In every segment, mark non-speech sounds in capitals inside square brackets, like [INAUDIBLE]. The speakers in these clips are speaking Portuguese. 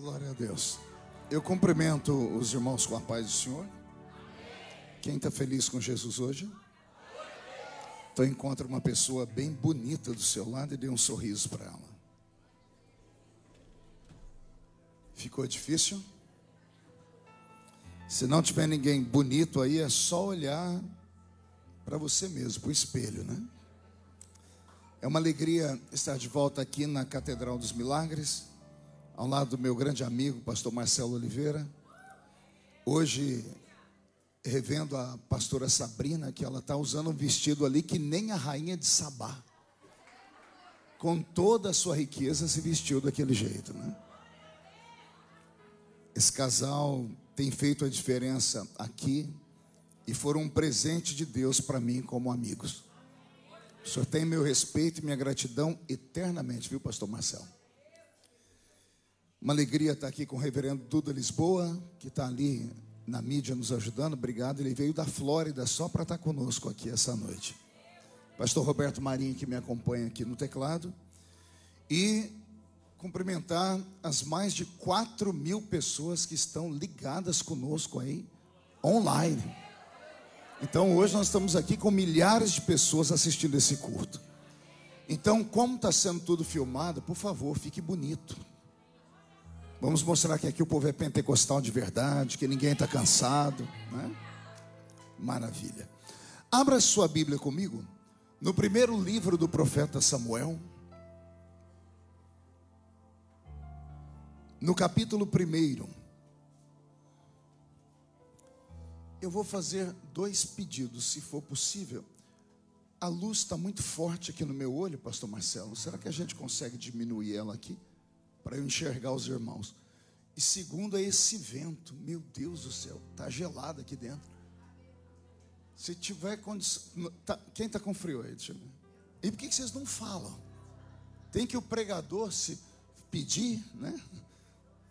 Glória a Deus. Eu cumprimento os irmãos com a paz do Senhor. Quem está feliz com Jesus hoje? Então encontra uma pessoa bem bonita do seu lado e dê um sorriso para ela. Ficou difícil? Se não tiver ninguém bonito aí, é só olhar para você mesmo, para o espelho, né? É uma alegria estar de volta aqui na Catedral dos Milagres, ao lado do meu grande amigo, pastor Marcelo Oliveira. Hoje, revendo a pastora Sabrina, que ela está usando um vestido ali que nem a rainha de Sabá, com toda a sua riqueza, se vestiu daquele jeito, né? Esse casal tem feito a diferença aqui e foram um presente de Deus para mim como amigos. O senhor tem meu respeito e minha gratidão eternamente, viu, pastor Marcelo? Uma alegria estar aqui com o reverendo Duda Lisboa, que está ali na mídia nos ajudando. Obrigado. Ele veio da Flórida só para estar conosco aqui essa noite. Pastor Roberto Marinho, que me acompanha aqui no teclado. E cumprimentar as mais de 4 mil pessoas que estão ligadas conosco aí, online. Então hoje nós estamos aqui com milhares de pessoas assistindo esse culto. Então, como está sendo tudo filmado, por favor, fique bonito. Vamos mostrar que aqui o povo é pentecostal de verdade, que ninguém está cansado. Né? Maravilha. Abra sua Bíblia comigo no primeiro livro do profeta Samuel. No capítulo 1. Eu vou fazer dois pedidos, se for possível. A luz está muito forte aqui no meu olho, Pastor Marcelo. Será que a gente consegue diminuir ela aqui? Para eu enxergar os irmãos. E segundo é esse vento. Meu Deus do céu, está gelado aqui dentro. Se tiver condição. Tá, quem está com frio aí? Deixa eu ver. E por que vocês não falam? Tem que o pregador se pedir, né?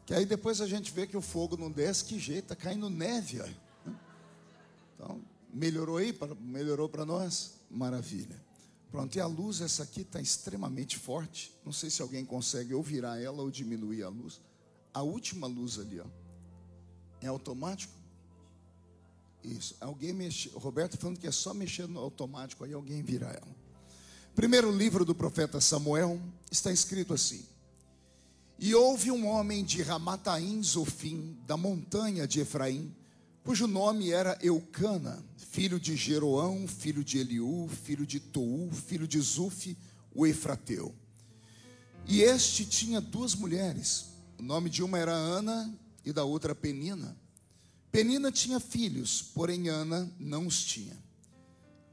Que aí depois a gente vê que o fogo não desce, que jeito, está caindo neve. Ó. Então, melhorou aí? Melhorou para nós? Maravilha. Pronto, e a luz, essa aqui está extremamente forte. Não sei se alguém consegue ou virar ela ou diminuir a luz. A última luz ali, ó. É automático? Isso. Alguém mexe. Roberto falando que é só mexer no automático, aí alguém vira ela. Primeiro livro do profeta Samuel está escrito assim: e houve um homem de Ramataim Zofim, da montanha de Efraim, cujo nome era Eucana, filho de Jeroão, filho de Eliú, filho de Tou, filho de Zuf, o Efrateu. E este tinha duas mulheres. O nome de uma era Ana e da outra Penina. Penina tinha filhos, porém Ana não os tinha.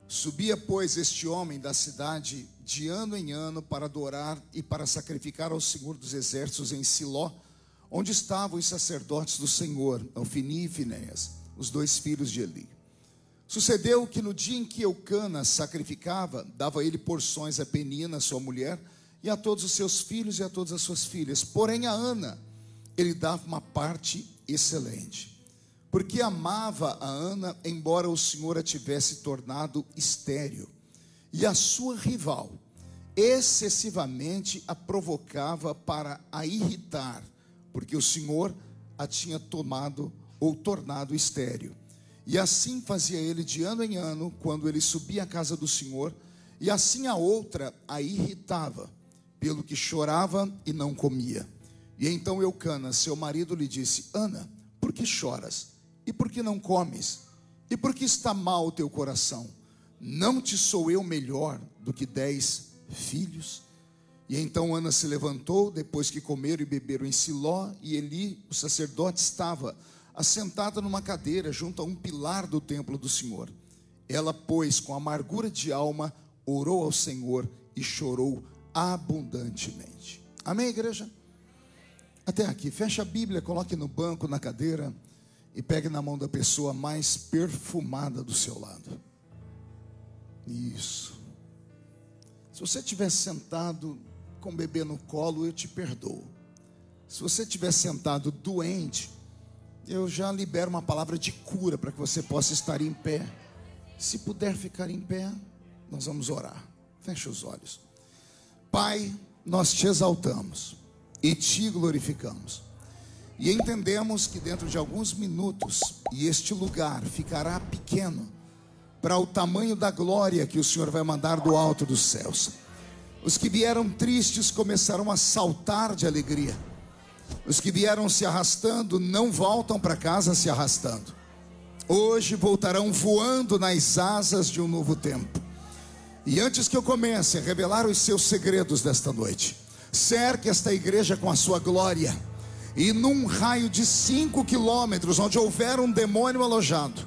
Subia, pois, este homem da cidade de ano em ano para adorar e para sacrificar ao Senhor dos Exércitos em Siló, onde estavam os sacerdotes do Senhor, Alfini e Finéias, os dois filhos de Eli. Sucedeu que no dia em que Eucana sacrificava, dava ele porções a Penina, sua mulher, e a todos os seus filhos e a todas as suas filhas. Porém, a Ana, ele dava uma parte excelente porque amava a Ana, embora o Senhor a tivesse tornado estéril, e a sua rival excessivamente a provocava para a irritar, porque o Senhor a tinha tomado ou tornado estéril. E assim fazia ele de ano em ano, quando ele subia à casa do Senhor, e assim a outra a irritava, pelo que chorava e não comia. E então Eucana, seu marido, lhe disse: Ana, por que choras? E por que não comes? E por que está mal o teu coração? Não te sou eu melhor do que dez filhos? E então Ana se levantou, depois que comeram e beberam em Siló, e Eli, o sacerdote, estava assentada numa cadeira junto a um pilar do templo do Senhor. Ela, pois, com amargura de alma, orou ao Senhor e chorou abundantemente. Amém, igreja? Até aqui. Fecha a Bíblia, coloque no banco, na cadeira e pegue na mão da pessoa mais perfumada do seu lado. Isso. Se você estiver sentado com o bebê no colo, eu te perdoo. Se você estiver sentado doente, eu já libero uma palavra de cura para que você possa estar em pé. Se puder ficar em pé, nós vamos orar. Feche os olhos. Pai, nós te exaltamos e te glorificamos. E entendemos que dentro de alguns minutos, e este lugar ficará pequeno para o tamanho da glória que o Senhor vai mandar do alto dos céus. Os que vieram tristes começarão a saltar de alegria. Os que vieram se arrastando não voltam para casa se arrastando. Hoje voltarão voando nas asas de um novo tempo. E antes que eu comece a revelar os seus segredos desta noite, cerque esta igreja com a sua glória. E num raio de cinco quilômetros, onde houver um demônio alojado,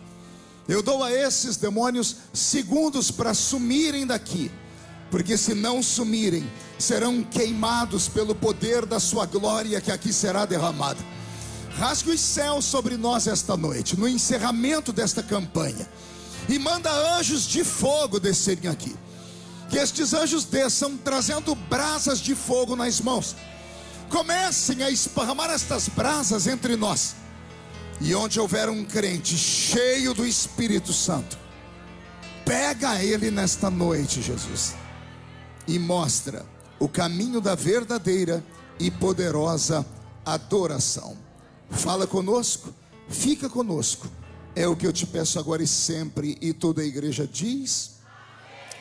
eu dou a esses demônios segundos para sumirem daqui, porque se não sumirem, serão queimados pelo poder da sua glória que aqui será derramada. Rasgue os céus sobre nós esta noite, no encerramento desta campanha, e manda anjos de fogo descerem aqui. Que estes anjos desçam trazendo brasas de fogo nas mãos. Comecem a esparramar estas brasas entre nós. E onde houver um crente cheio do Espírito Santo, pega ele nesta noite, Jesus, e mostra o caminho da verdadeira e poderosa adoração. Fala conosco, fica conosco. É o que eu te peço agora e sempre. E toda a igreja diz.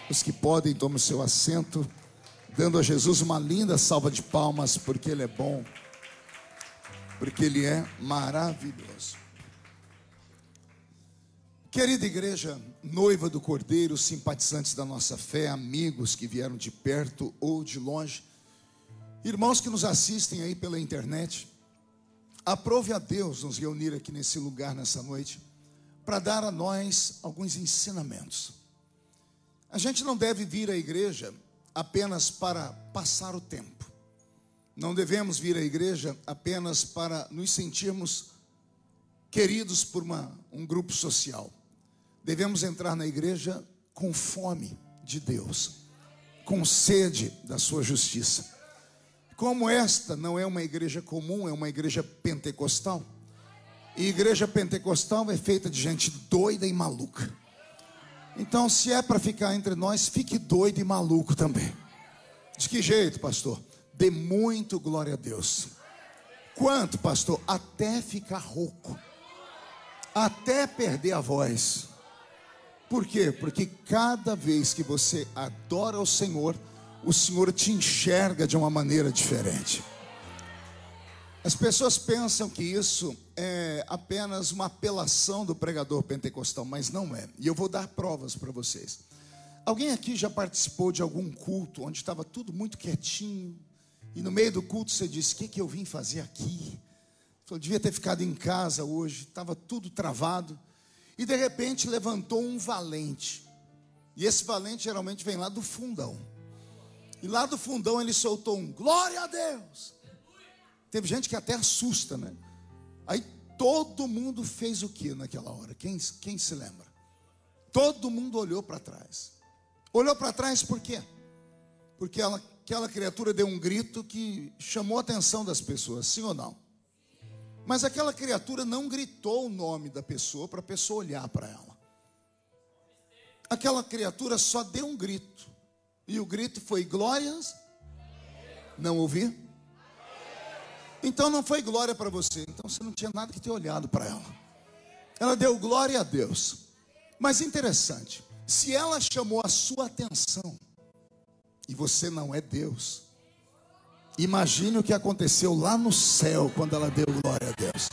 Os que podem, tomem o seu assento, dando a Jesus uma linda salva de palmas, porque Ele é bom, porque Ele é maravilhoso. Querida igreja, noiva do Cordeiro, simpatizantes da nossa fé, amigos que vieram de perto ou de longe, irmãos que nos assistem aí pela internet, aprove a Deus nos reunir aqui nesse lugar nessa noite para dar a nós alguns ensinamentos. A gente não deve vir à igreja apenas para passar o tempo. Não devemos vir à igreja apenas para nos sentirmos queridos por uma, um grupo social. Devemos entrar na igreja com fome de Deus, com sede da sua justiça. Como esta não é uma igreja comum, é uma igreja pentecostal. E igreja pentecostal é feita de gente doida e maluca. Então, se é para ficar entre nós, fique doido e maluco também. De que jeito, pastor? Dê muito glória a Deus. Quanto, pastor? Até ficar rouco. Até perder a voz. Por quê? Porque cada vez que você adora o Senhor, o Senhor te enxerga de uma maneira diferente. As pessoas pensam que isso é apenas uma apelação do pregador pentecostal, mas não é. E eu vou dar provas para vocês. Alguém aqui já participou de algum culto onde estava tudo muito quietinho e no meio do culto você disse: O que, que eu vim fazer aqui? Eu devia ter ficado em casa hoje, estava tudo travado. E de repente levantou um valente. E esse valente geralmente vem lá do fundão. E lá do fundão ele soltou um glória a Deus. Teve gente que até assusta, né? Aí todo mundo fez o que naquela hora? Quem, quem se lembra? Todo mundo olhou para trás. Olhou para trás por quê? Porque ela, aquela criatura deu um grito que chamou a atenção das pessoas, sim ou não? Mas aquela criatura não gritou o nome da pessoa para a pessoa olhar para ela. Aquela criatura só deu um grito. E o grito foi glórias. Não ouvi? Então não foi glória para você. Então você não tinha nada que ter olhado para ela. Ela deu glória a Deus. Mas interessante, se ela chamou a sua atenção e você não é Deus, imagine o que aconteceu lá no céu quando ela deu glória a Deus.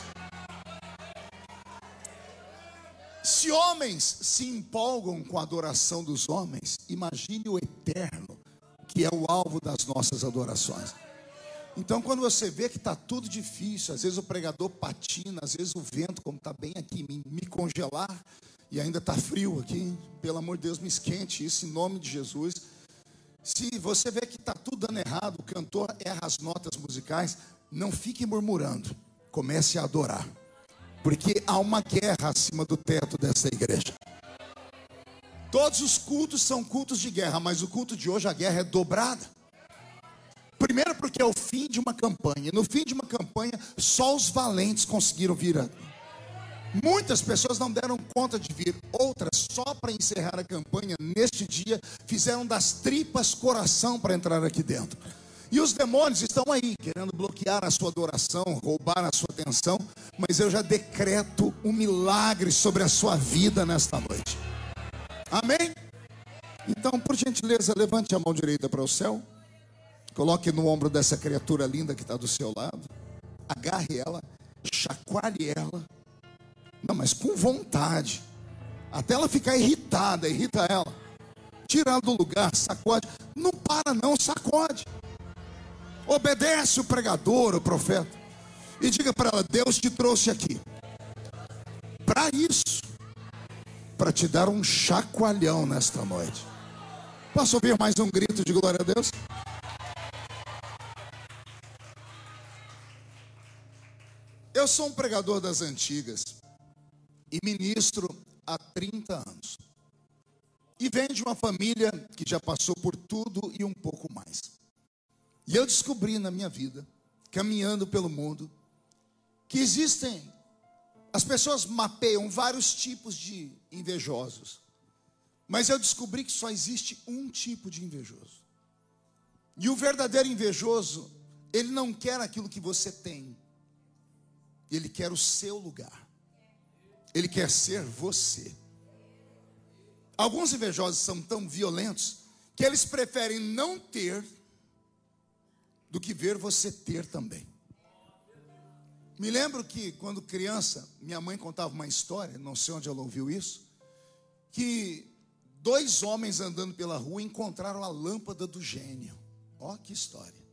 Se homens se empolgam com a adoração dos homens, imagine o eterno, que é o alvo das nossas adorações. Então, quando você vê que está tudo difícil, às vezes o pregador patina, às vezes o vento, como está bem aqui, me, me congelar, e ainda está frio aqui, pelo amor de Deus, me esquente isso em nome de Jesus. Se você vê que está tudo dando errado, o cantor erra as notas musicais, não fique murmurando, comece a adorar, porque há uma guerra acima do teto dessa igreja. Todos os cultos são cultos de guerra, mas o culto de hoje a guerra é dobrada. Primeiro, porque é o fim de uma campanha. No fim de uma campanha, só os valentes conseguiram vir. Muitas pessoas não deram conta de vir, outras, só para encerrar a campanha, neste dia, fizeram das tripas coração para entrar aqui dentro. E os demônios estão aí, querendo bloquear a sua adoração, roubar a sua atenção, mas eu já decreto um milagre sobre a sua vida nesta noite. Amém? Então, por gentileza, levante a mão direita para o céu, coloque no ombro dessa criatura linda que está do seu lado, agarre ela, chacoalhe ela, não, mas com vontade, até ela ficar irritada, irrita ela, tira ela do lugar, sacode, não para não, sacode. Obedece o pregador, o profeta. E diga para ela: Deus te trouxe aqui. Para isso. Para te dar um chacoalhão nesta noite. Posso ouvir mais um grito de glória a Deus? Eu sou um pregador das antigas e ministro há 30 anos. E venho de uma família que já passou por tudo e um pouco mais. E eu descobri na minha vida, caminhando pelo mundo, que existem, as pessoas mapeiam vários tipos de invejosos, mas eu descobri que só existe um tipo de invejoso. E o verdadeiro invejoso, ele não quer aquilo que você tem, ele quer o seu lugar, ele quer ser você. Alguns invejosos são tão violentos que eles preferem não ter do que ver você ter também. Me lembro que quando criança, minha mãe contava uma história, não sei onde ela ouviu isso, que dois homens andando pela rua encontraram a lâmpada do gênio. Ó, que história.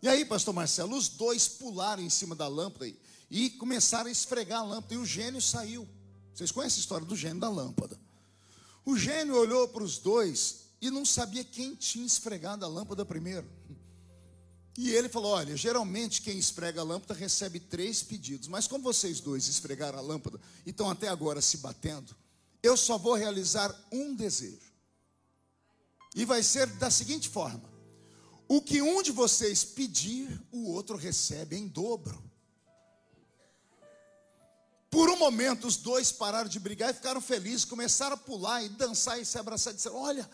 E aí, pastor Marcelo, os dois pularam em cima da lâmpada e, e começaram a esfregar a lâmpada e o gênio saiu. Vocês conhecem a história do gênio da lâmpada? O gênio olhou para os dois e não sabia quem tinha esfregado a lâmpada primeiro. E ele falou: Olha, geralmente quem esfrega a lâmpada recebe três pedidos, mas como vocês dois esfregaram a lâmpada e estão até agora se batendo, eu só vou realizar um desejo. E vai ser da seguinte forma: o que um de vocês pedir, o outro recebe em dobro. Por um momento, os dois pararam de brigar e ficaram felizes, começaram a pular e dançar e se abraçar, e disseram: Olha,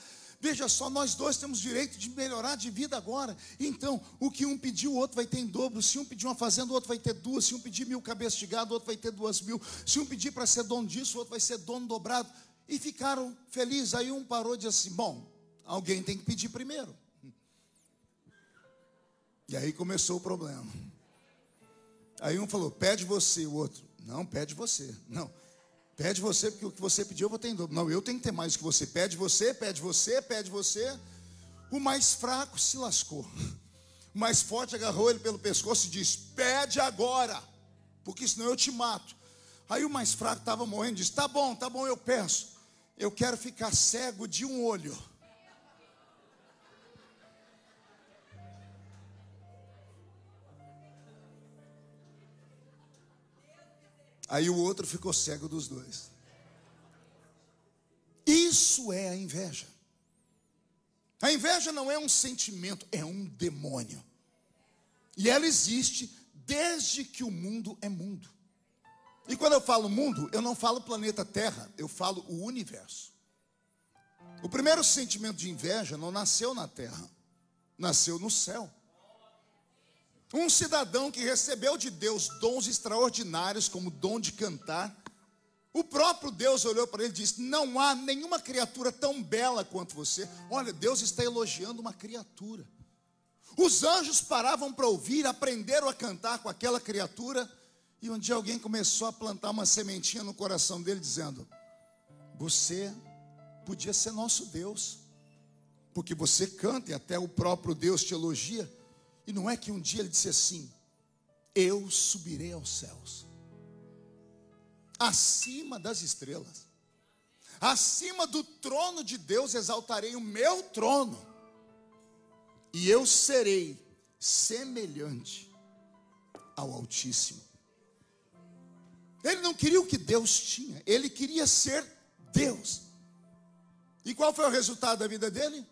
Veja só, nós dois temos direito de melhorar de vida agora. Então, o que um pediu, o outro vai ter em dobro. Se um pedir uma fazenda, o outro vai ter duas. Se um pedir mil cabeças de gado, o outro vai ter duas mil. Se um pedir para ser dono disso, o outro vai ser dono dobrado. E ficaram felizes. Aí um parou e disse assim: Bom, alguém tem que pedir primeiro. E aí começou o problema. Aí um falou: Pede você, o outro: Não, pede você. Não. Pede você, porque o que você pediu eu vou ter em dobro. Não, eu tenho que ter mais do que você. Pede você, pede você, pede você. O mais fraco se lascou. O mais forte agarrou ele pelo pescoço e disse: Pede agora, porque senão eu te mato. Aí o mais fraco estava morrendo e disse: Tá bom, tá bom, eu peço. Eu quero ficar cego de um olho. Aí o outro ficou cego dos dois. Isso é a inveja. A inveja não é um sentimento, é um demônio. E ela existe desde que o mundo é mundo. E quando eu falo mundo, eu não falo planeta Terra, eu falo o universo. O primeiro sentimento de inveja não nasceu na Terra, nasceu no céu. Um cidadão que recebeu de Deus dons extraordinários, como o dom de cantar. O próprio Deus olhou para ele e disse: Não há nenhuma criatura tão bela quanto você. Olha, Deus está elogiando uma criatura. Os anjos paravam para ouvir, aprenderam a cantar com aquela criatura. E um dia alguém começou a plantar uma sementinha no coração dele, dizendo: Você podia ser nosso Deus, porque você canta e até o próprio Deus te elogia. E não é que um dia ele disse assim: Eu subirei aos céus, acima das estrelas, acima do trono de Deus exaltarei o meu trono, e eu serei semelhante ao Altíssimo. Ele não queria o que Deus tinha, ele queria ser Deus. E qual foi o resultado da vida dele?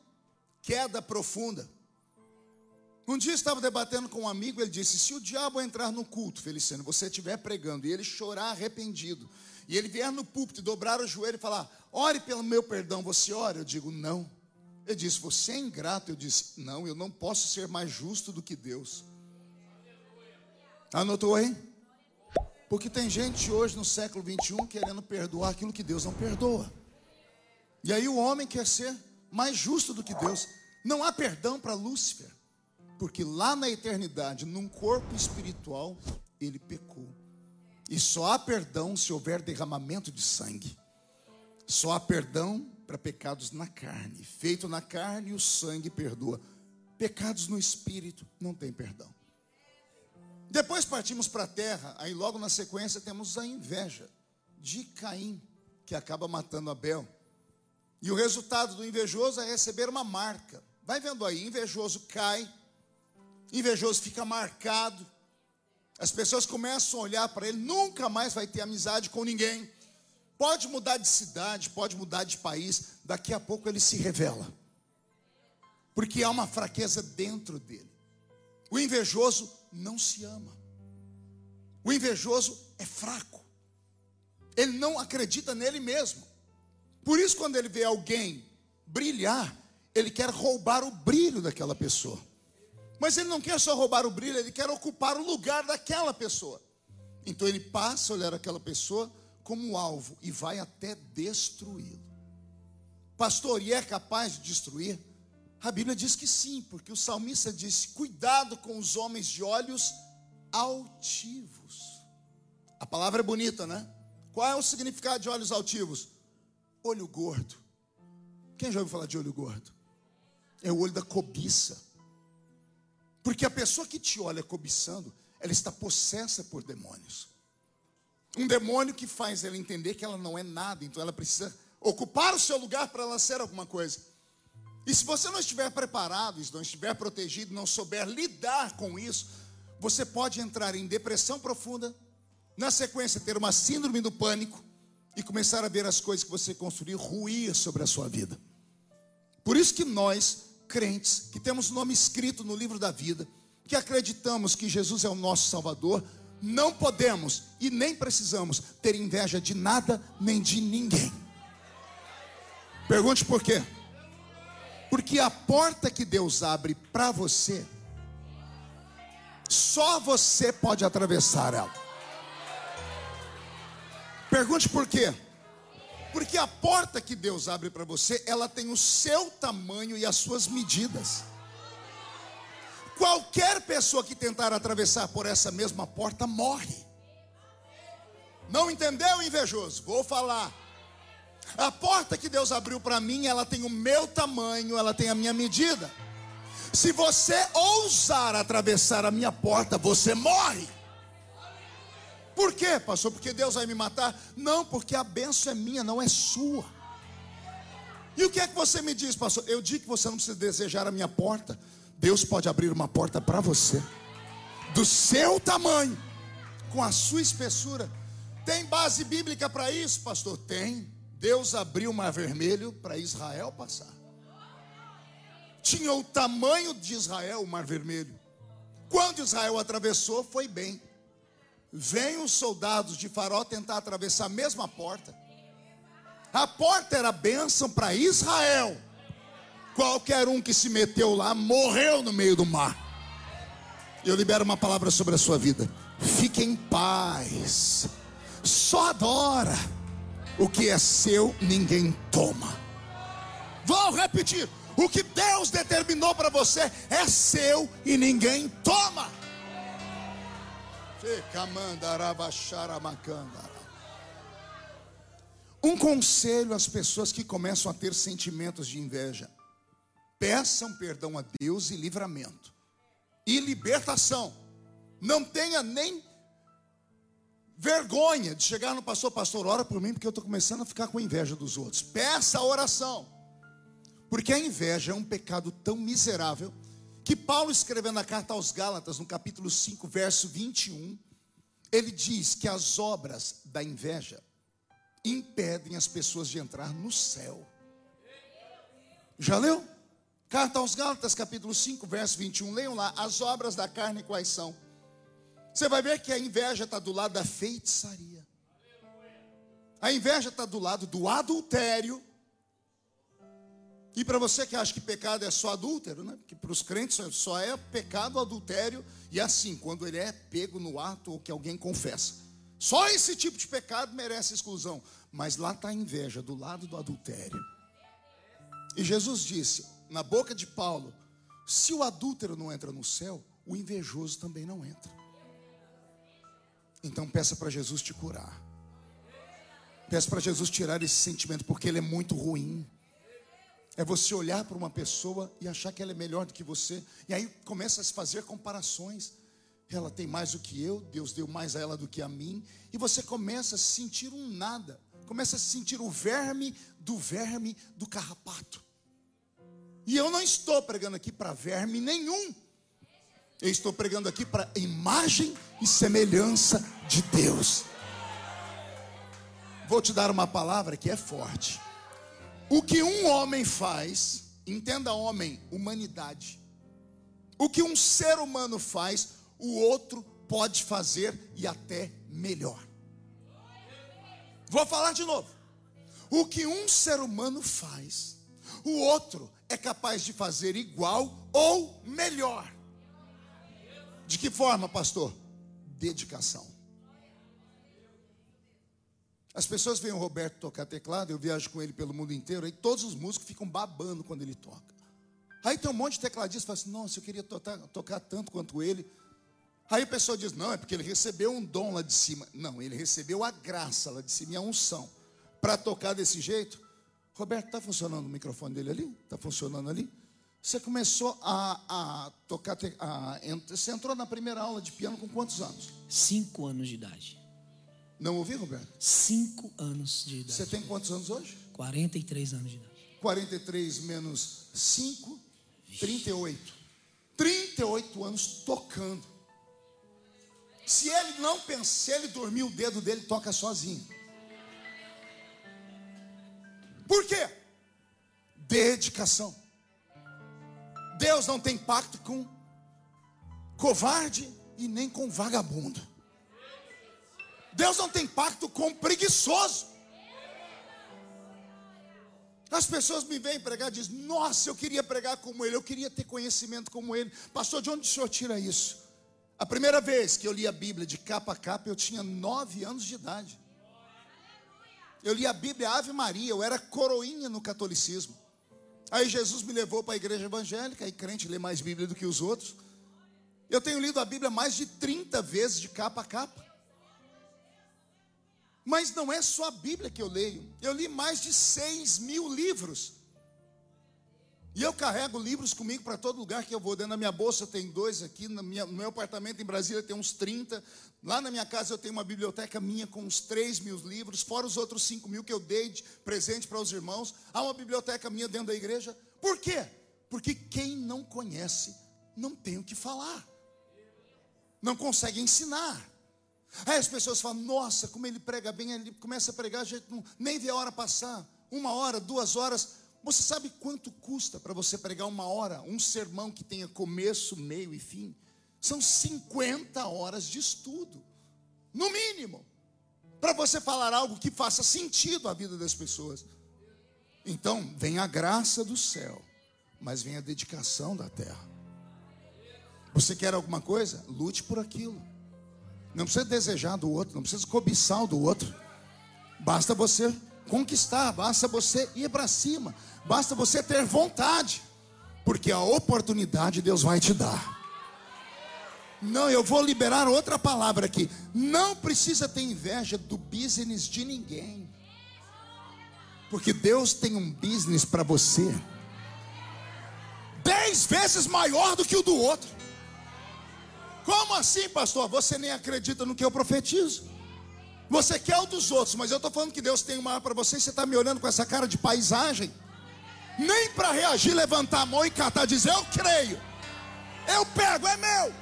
Queda profunda. Um dia estava debatendo com um amigo, ele disse: se o diabo entrar no culto, Feliciano, você estiver pregando e ele chorar arrependido, e ele vier no púlpito, dobrar o joelho e falar: ore pelo meu perdão, você ora? Eu digo: não, Ele disse: Você é ingrato. Eu disse: Não, eu não posso ser mais justo do que Deus. Anotou aí? Porque tem gente hoje no século 21 querendo perdoar aquilo que Deus não perdoa. E aí o homem quer ser mais justo do que Deus. Não há perdão para Lúcifer, porque lá na eternidade, num corpo espiritual, ele pecou. E só há perdão se houver derramamento de sangue. Só há perdão para pecados na carne. Feito na carne, o sangue perdoa. Pecados no espírito não tem perdão. Depois partimos para a terra, aí logo na sequência temos a inveja de Caim, que acaba matando Abel. E o resultado do invejoso é receber uma marca. Vai vendo aí, invejoso cai, invejoso fica marcado. As pessoas começam a olhar para ele, nunca mais vai ter amizade com ninguém. Pode mudar de cidade, pode mudar de país, daqui a pouco ele se revela. Porque há uma fraqueza dentro dele. O invejoso não se ama. O invejoso é fraco. Ele não acredita nele mesmo. Por isso, quando ele vê alguém brilhar, ele quer roubar o brilho daquela pessoa. Mas ele não quer só roubar o brilho, ele quer ocupar o lugar daquela pessoa. Então ele passa a olhar aquela pessoa como alvo e vai até destruí-lo. Pastor, e é capaz de destruir? A Bíblia diz que sim, porque o salmista disse: cuidado com os homens de olhos altivos. A palavra é bonita, né? Qual é o significado de olhos altivos? Olho gordo. Quem já ouviu falar de olho gordo? É o olho da cobiça. Porque a pessoa que te olha cobiçando, ela está possessa por demônios. Um demônio que faz ela entender que ela não é nada, então ela precisa ocupar o seu lugar para ela ser alguma coisa. E se você não estiver preparado, se não estiver protegido, não souber lidar com isso, você pode entrar em depressão profunda, na sequência ter uma síndrome do pânico e começar a ver as coisas que você construiu ruir sobre a sua vida. Por isso que nós, crentes, que temos o nome escrito no livro da vida, que acreditamos que Jesus é o nosso Salvador, não podemos e nem precisamos ter inveja de nada nem de ninguém. Pergunte por quê? Porque a porta que Deus abre para você, só você pode atravessar ela. Pergunte por quê? Porque a porta que Deus abre para você, ela tem o seu tamanho e as suas medidas. Qualquer pessoa que tentar atravessar por essa mesma porta morre. Não entendeu, invejoso? Vou falar. A porta que Deus abriu para mim, ela tem o meu tamanho, ela tem a minha medida. Se você ousar atravessar a minha porta, você morre. Por quê, pastor? Porque Deus vai me matar? Não, porque a benção é minha, não é sua. E o que é que você me diz, pastor? Eu digo que você não precisa desejar a minha porta. Deus pode abrir uma porta para você, do seu tamanho, com a sua espessura. Tem base bíblica para isso, pastor? Tem. Deus abriu o mar vermelho para Israel passar. Tinha o tamanho de Israel o mar vermelho. Quando Israel atravessou, foi bem. Vem os soldados de Faraó tentar atravessar a mesma porta. A porta era bênção para Israel. Qualquer um que se meteu lá morreu no meio do mar. Eu libero uma palavra sobre a sua vida. Fique em paz. Só adora. O que é seu, ninguém toma. Vou repetir: o que Deus determinou para você é seu e ninguém toma. Um conselho às pessoas que começam a ter sentimentos de inveja: peçam perdão a Deus e livramento, e libertação. Não tenha nem vergonha de chegar no pastor, pastor, ora por mim, porque eu estou começando a ficar com inveja dos outros. Peça a oração. Porque a inveja é um pecado tão miserável que Paulo escrevendo a carta aos Gálatas, no capítulo 5, verso 21, ele diz que as obras da inveja impedem as pessoas de entrar no céu. Já leu? Carta aos Gálatas, capítulo 5, verso 21. Leiam lá, as obras da carne quais são? Você vai ver que a inveja está do lado da feitiçaria. A inveja está do lado do adultério. E para você que acha que pecado é só adúltero, né? Que para os crentes só é pecado adultério e assim, quando ele é pego no ato ou que alguém confessa. Só esse tipo de pecado merece exclusão. Mas lá está a inveja, do lado do adultério. E Jesus disse, na boca de Paulo: se o adúltero não entra no céu, o invejoso também não entra. Então peça para Jesus te curar. Peça para Jesus tirar esse sentimento, porque ele é muito ruim. É você olhar para uma pessoa e achar que ela é melhor do que você. E aí começa a se fazer comparações. Ela tem mais do que eu, Deus deu mais a ela do que a mim. E você começa a se sentir um nada. Começa a se sentir o verme do verme do carrapato. E eu não estou pregando aqui para verme nenhum. Eu estou pregando aqui para imagem e semelhança de Deus. Vou te dar uma palavra que é forte. O que um homem faz, entenda homem, humanidade. O que um ser humano faz, o outro pode fazer e até melhor. Vou falar de novo. O que um ser humano faz, o outro é capaz de fazer igual ou melhor. De que forma, pastor? Dedicação. As pessoas veem o Roberto tocar teclado, eu viajo com ele pelo mundo inteiro, aí todos os músicos ficam babando quando ele toca. Aí tem um monte de tecladistas que falam assim: nossa, eu queria tocar, tocar tanto quanto ele. Aí a pessoa diz: não, é porque ele recebeu um dom lá de cima. Não, ele recebeu a graça lá de cima e a unção. Para tocar desse jeito, Roberto, está funcionando o microfone dele ali? Está funcionando ali? Você começou a, a tocar, a, você entrou na primeira aula de piano com quantos anos? Cinco anos de idade. Não ouvi, Roberto? Cinco anos de idade. Você tem quantos anos hoje? 43 anos de idade. 43 menos 5, 38. 38 anos tocando. Se ele não pensar, ele dormir, o dedo dele toca sozinho. Por quê? Dedicação. Deus não tem pacto com covarde e nem com vagabundo. Deus não tem pacto com preguiçoso. As pessoas me vêm pregar e dizem: Nossa, eu queria pregar como ele, eu queria ter conhecimento como ele. Pastor, de onde o senhor tira isso? A primeira vez que eu li a Bíblia de capa a capa, eu tinha nove anos de idade. Eu li a Bíblia Ave Maria, eu era coroinha no catolicismo. Aí Jesus me levou para a igreja evangélica, e crente lê mais Bíblia do que os outros. Eu tenho lido a Bíblia mais de 30 vezes de capa a capa. Mas não é só a Bíblia que eu leio. Eu li mais de 6 mil livros. E eu carrego livros comigo para todo lugar que eu vou. Dentro da minha bolsa tem dois aqui, no meu apartamento em Brasília tem uns 30. Lá na minha casa eu tenho uma biblioteca minha com uns 3 mil livros, fora os outros 5 mil que eu dei de presente para os irmãos. Há uma biblioteca minha dentro da igreja. Por quê? Porque quem não conhece não tem o que falar, não consegue ensinar. Aí as pessoas falam, nossa, como ele prega bem, ele começa a pregar, a gente não, nem vê a hora passar. Uma hora, duas horas. Você sabe quanto custa para você pregar uma hora, um sermão que tenha começo, meio e fim? São 50 horas de estudo, no mínimo, para você falar algo que faça sentido à vida das pessoas. Então, vem a graça do céu, mas vem a dedicação da terra. Você quer alguma coisa? Lute por aquilo. Não precisa desejar do outro, não precisa cobiçar do outro. Basta você conquistar, basta você ir para cima, basta você ter vontade, porque a oportunidade Deus vai te dar. Não, eu vou liberar outra palavra aqui. Não precisa ter inveja do business de ninguém. Porque Deus tem um business para você dez vezes maior do que o do outro. Como assim, pastor? Você nem acredita no que eu profetizo. Você quer o dos outros, mas eu estou falando que Deus tem uma para você e você está me olhando com essa cara de paisagem. Nem para reagir, levantar a mão e catar, dizer eu creio. Eu pego, é meu.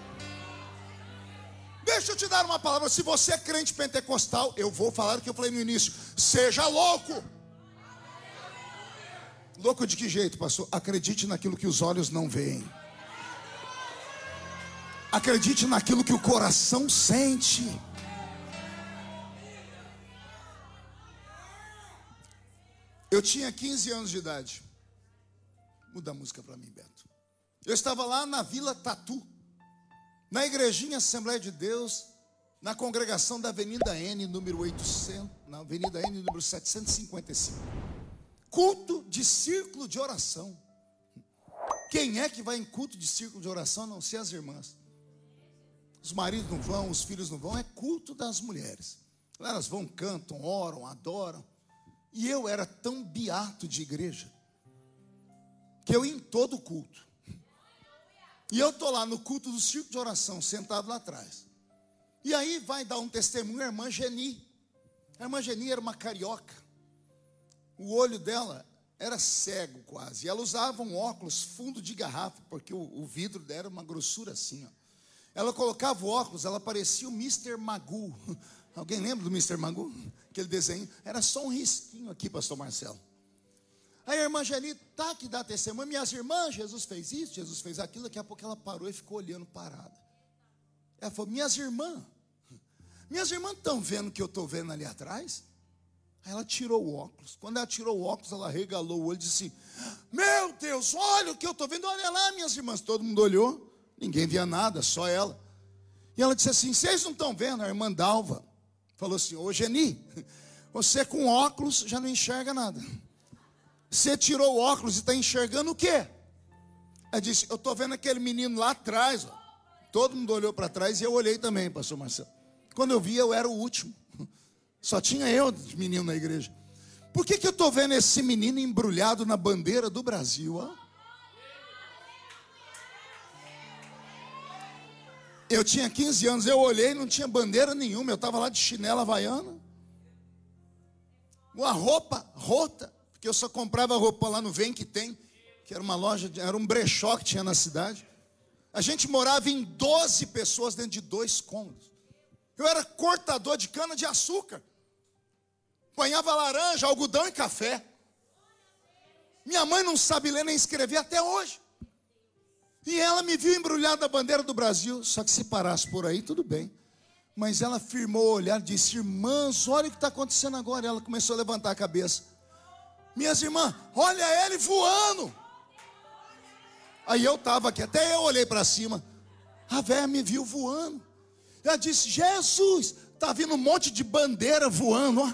Deixa eu te dar uma palavra. Se você é crente pentecostal, eu vou falar o que eu falei no início. Seja louco. Louco de que jeito, pastor? Acredite naquilo que os olhos não veem. Acredite naquilo que o coração sente. Eu tinha 15 anos de idade. Muda a música para mim, Beto. Eu estava lá na Vila Tatu, na igrejinha Assembleia de Deus, na congregação da Avenida N, número 800, na Avenida N, número 755. Culto de círculo de oração. Quem é que vai em culto de círculo de oração, a não ser as irmãs? Os maridos não vão, os filhos não vão, é culto das mulheres. Elas vão, cantam, oram, adoram. E eu era tão beato de igreja que eu ia em todo culto. E eu estou lá no culto do círculo de oração, sentado lá atrás. E aí vai dar um testemunho a irmã Geni. A irmã Geni era uma carioca. O olho dela era cego quase. E ela usava um óculos fundo de garrafa, porque o, o vidro dela era uma grossura assim. Ó. Ela colocava o óculos, ela parecia o Mr. Magoo. [LAUGHS] Alguém lembra do Mr. Magoo? Aquele desenho. Era só um risquinho aqui, pastor Marcelo. Aí a irmã Geni tá que dá testemunho. Minhas irmãs, Jesus fez isso, Jesus fez aquilo. Daqui a pouco ela parou e ficou olhando parada. Ela falou: Minhas irmãs, minhas irmãs estão vendo o que eu estou vendo ali atrás? Aí ela tirou o óculos. Quando ela tirou o óculos, ela regalou o olho e disse: Meu Deus, olha o que eu estou vendo, olha lá, minhas irmãs. Todo mundo olhou, ninguém via nada, só ela. E ela disse assim: Vocês não estão vendo? A irmã Dalva falou assim: Ô Geni, você com óculos já não enxerga nada. Você tirou o óculos e está enxergando o quê? Ela disse: Eu estou vendo aquele menino lá atrás. Ó. Todo mundo olhou para trás e eu olhei também, pastor Marcelo. Quando eu vi, eu era o último. Só tinha eu de menino na igreja. Por que, que eu estou vendo esse menino embrulhado na bandeira do Brasil? Ó? Eu tinha 15 anos, eu olhei, não tinha bandeira nenhuma, eu estava lá de chinela havaiana. Uma roupa rota, porque eu só comprava roupa lá no Vem que tem, que era uma loja, era um brechó que tinha na cidade. A gente morava em 12 pessoas dentro de dois cômodos. Eu era cortador de cana de açúcar. Apanhava laranja, algodão e café. Minha mãe não sabe ler nem escrever até hoje. E ela me viu embrulhada a bandeira do Brasil. Só que se parasse por aí, tudo bem. Mas ela firmou o olhar disse: Irmãs, olha o que está acontecendo agora. E ela começou a levantar a cabeça. Minhas irmãs, olha ele voando. Aí eu estava aqui, até eu olhei para cima. A velha me viu voando. Ela disse: Jesus, está vindo um monte de bandeira voando. Ó.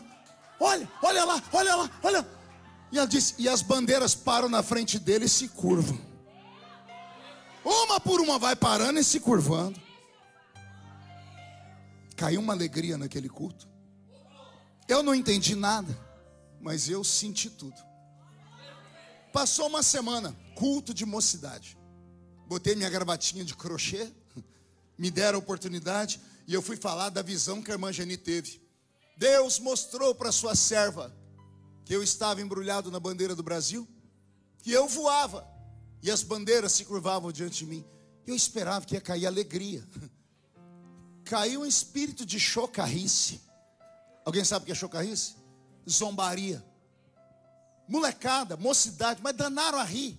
Olha, olha lá, olha lá, olha. E ela disse: E as bandeiras param na frente dele e se curvam. Uma por uma vai parando e se curvando. Caiu uma alegria naquele culto. Eu não entendi nada, mas eu senti tudo. Passou uma semana, culto de mocidade. Botei minha gravatinha de crochê, [LAUGHS] me deram a oportunidade e eu fui falar da visão que a irmã Geni teve. Deus mostrou para sua serva que eu estava embrulhado na bandeira do Brasil, que eu voava e as bandeiras se curvavam diante de mim. Eu esperava que ia cair alegria. [LAUGHS] Caiu um espírito de chocarrice. Alguém sabe o que é chocarrice? Zombaria molecada, mocidade, mas danaram a rir.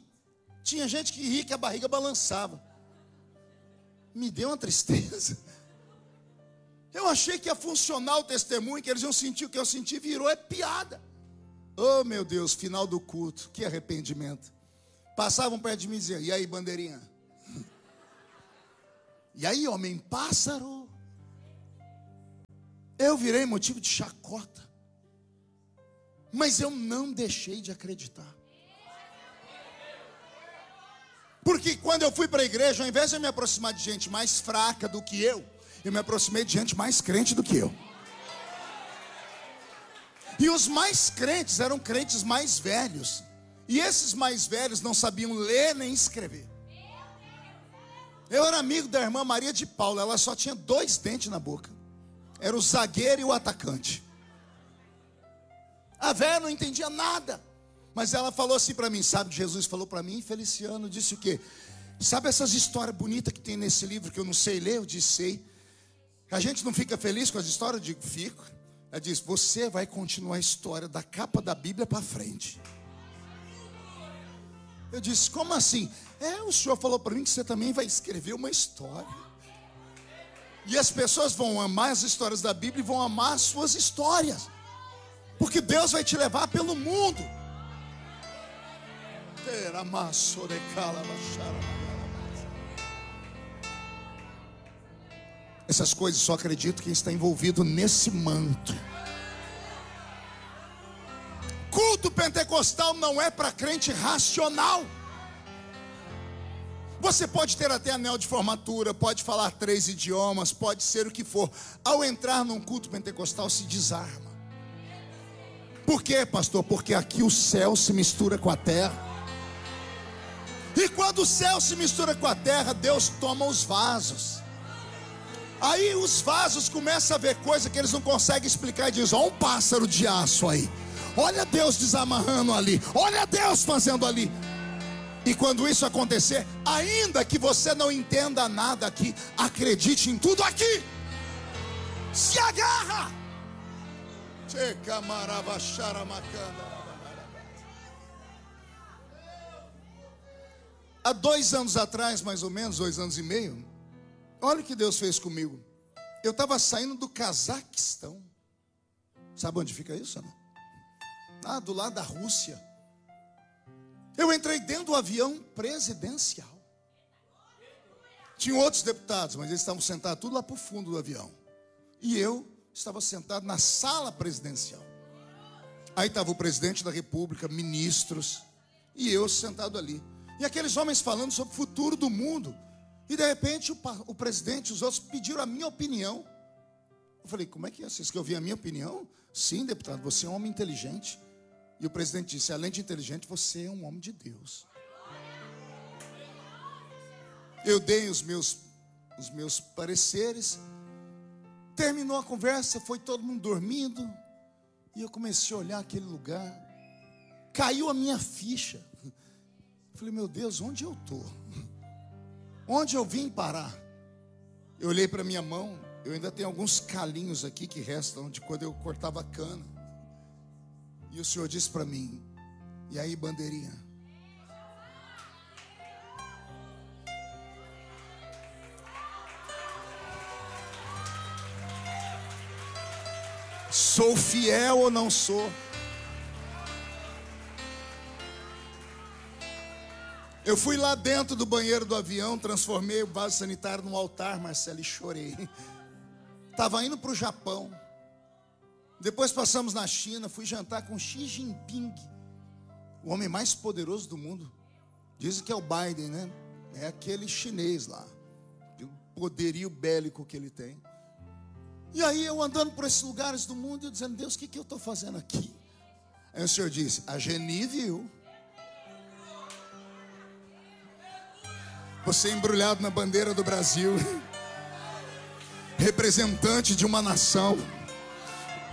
Tinha gente que ria que a barriga balançava. Me deu uma tristeza. Eu achei que ia funcionar o testemunho, que eles iam sentir o que eu senti, virou é piada. Oh meu Deus, final do culto, que arrependimento. Passavam perto de mim e diziam: E aí, bandeirinha? [LAUGHS] E aí, homem pássaro? Eu virei motivo de chacota. Mas eu não deixei de acreditar. Porque quando eu fui para a igreja, ao invés de eu me aproximar de gente mais fraca do que eu, eu me aproximei de gente mais crente do que eu. E os mais crentes eram crentes mais velhos. E esses mais velhos não sabiam ler nem escrever. Eu era amigo da irmã Maria de Paula, ela só tinha dois dentes na boca. Era o zagueiro e o atacante. A velha não entendia nada. Mas ela falou assim para mim, sabe? Jesus falou para mim, Feliciano disse o quê? Sabe essas histórias bonitas que tem nesse livro que eu não sei ler? Eu disse, sei. A gente não fica feliz com as histórias? Eu digo, fico. Ela disse, você vai continuar a história da capa da Bíblia para frente. Eu disse, como assim? É, o senhor falou para mim que você também vai escrever uma história. E as pessoas vão amar as histórias da Bíblia e vão amar as suas histórias. Porque Deus vai te levar pelo mundo. Essas coisas só acredito quem está envolvido nesse manto. Culto pentecostal não é para crente racional. Você pode ter até anel de formatura, pode falar três idiomas, pode ser o que for. Ao entrar num culto pentecostal, se desarma. Por quê, pastor? Porque aqui o céu se mistura com a terra. E quando o céu se mistura com a terra, Deus toma os vasos. Aí os vasos começam a ver coisa que eles não conseguem explicar e diz: Ó, um pássaro de aço aí. Olha Deus desamarrando ali. Olha Deus fazendo ali. E quando isso acontecer, ainda que você não entenda nada aqui, acredite em tudo aqui. Se agarra. Há dois anos atrás, mais ou menos, dois anos e meio, Olha o que Deus fez comigo. Eu estava saindo do Cazaquistão. Sabe onde fica isso? Não? Ah, do lado da Rússia. Eu entrei dentro do avião presidencial. Tinham outros deputados, mas eles estavam sentados tudo lá para o fundo do avião. E eu estava sentado na sala presidencial. Aí estava o presidente da república, ministros, e eu sentado ali. E aqueles homens falando sobre o futuro do mundo. E de repente o, o presidente, os outros pediram a minha opinião. Eu falei, como é que é? Vocês que ouviram a minha opinião? Sim, deputado, você é um homem inteligente. E o presidente disse: além de inteligente, você é um homem de Deus. Eu dei os meus, os meus pareceres. Terminou a conversa, foi todo mundo dormindo. E eu comecei a olhar aquele lugar. Caiu a minha ficha. falei, meu Deus, onde eu estou? Onde eu vim parar? Eu olhei para minha mão, eu ainda tenho alguns calinhos aqui que restam de quando eu cortava cana. E o Senhor disse para mim: E aí, bandeirinha? Sou fiel ou não sou? Eu fui lá dentro do banheiro do avião, transformei o vaso sanitário num altar, Marcelo, e chorei. Estava indo para o Japão. Depois passamos na China, fui jantar com Xi Jinping, o homem mais poderoso do mundo. Dizem que é o Biden, né? É aquele chinês lá. O poderio bélico que ele tem. E aí eu andando por esses lugares do mundo, eu dizendo, Deus, o que, que eu estou fazendo aqui? Aí o Senhor disse, a Geni viu. Você embrulhado na bandeira do Brasil, [LAUGHS] representante de uma nação.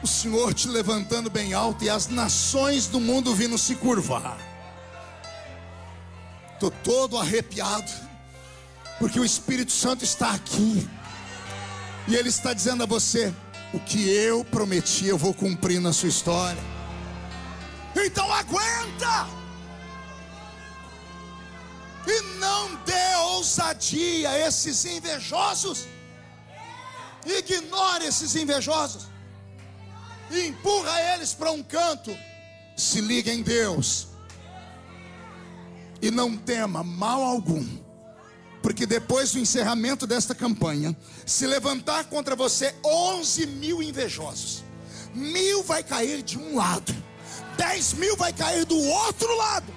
O Senhor te levantando bem alto e as nações do mundo vindo se curvar. Estou todo arrepiado, porque o Espírito Santo está aqui, e Ele está dizendo a você: o que eu prometi, eu vou cumprir na sua história. Então aguenta! e não dê ousadia a esses invejosos. Ignore esses invejosos. E empurra eles para um canto. Se liga em Deus. E não tema mal algum. Porque depois do encerramento desta campanha, se levantar contra você 11 mil invejosos, mil vai cair de um lado, dez mil vai cair do outro lado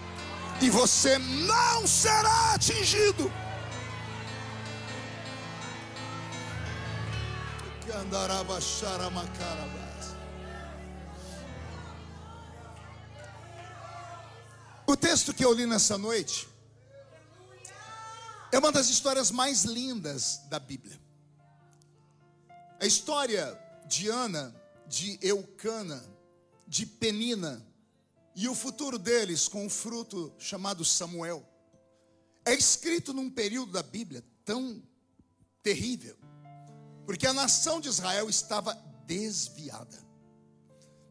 e você não será atingido. O texto que eu li nessa noite é uma das histórias mais lindas da Bíblia. A história de Ana, de Eucana, de Penina, e o futuro deles com o fruto chamado Samuel é escrito num período da Bíblia tão terrível, porque a nação de Israel estava desviada.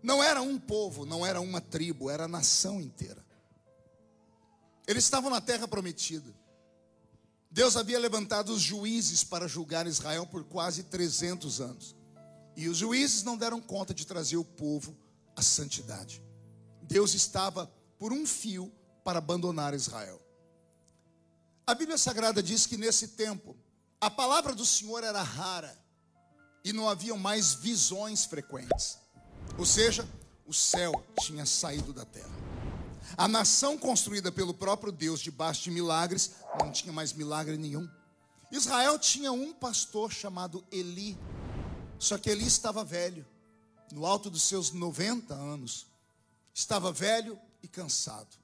Não era um povo, não era uma tribo, era a nação inteira. Eles estavam na terra prometida. Deus havia levantado os juízes para julgar Israel por quase 300 anos. E os juízes não deram conta de trazer o povo à santidade. Deus estava por um fio para abandonar Israel. A Bíblia Sagrada diz que nesse tempo a palavra do Senhor era rara e não haviam mais visões frequentes. Ou seja, o céu tinha saído da terra. A nação construída pelo próprio Deus debaixo de milagres não tinha mais milagre nenhum. Israel tinha um pastor chamado Eli, só que Eli estava velho, no alto dos seus 90 anos. Estava velho e cansado.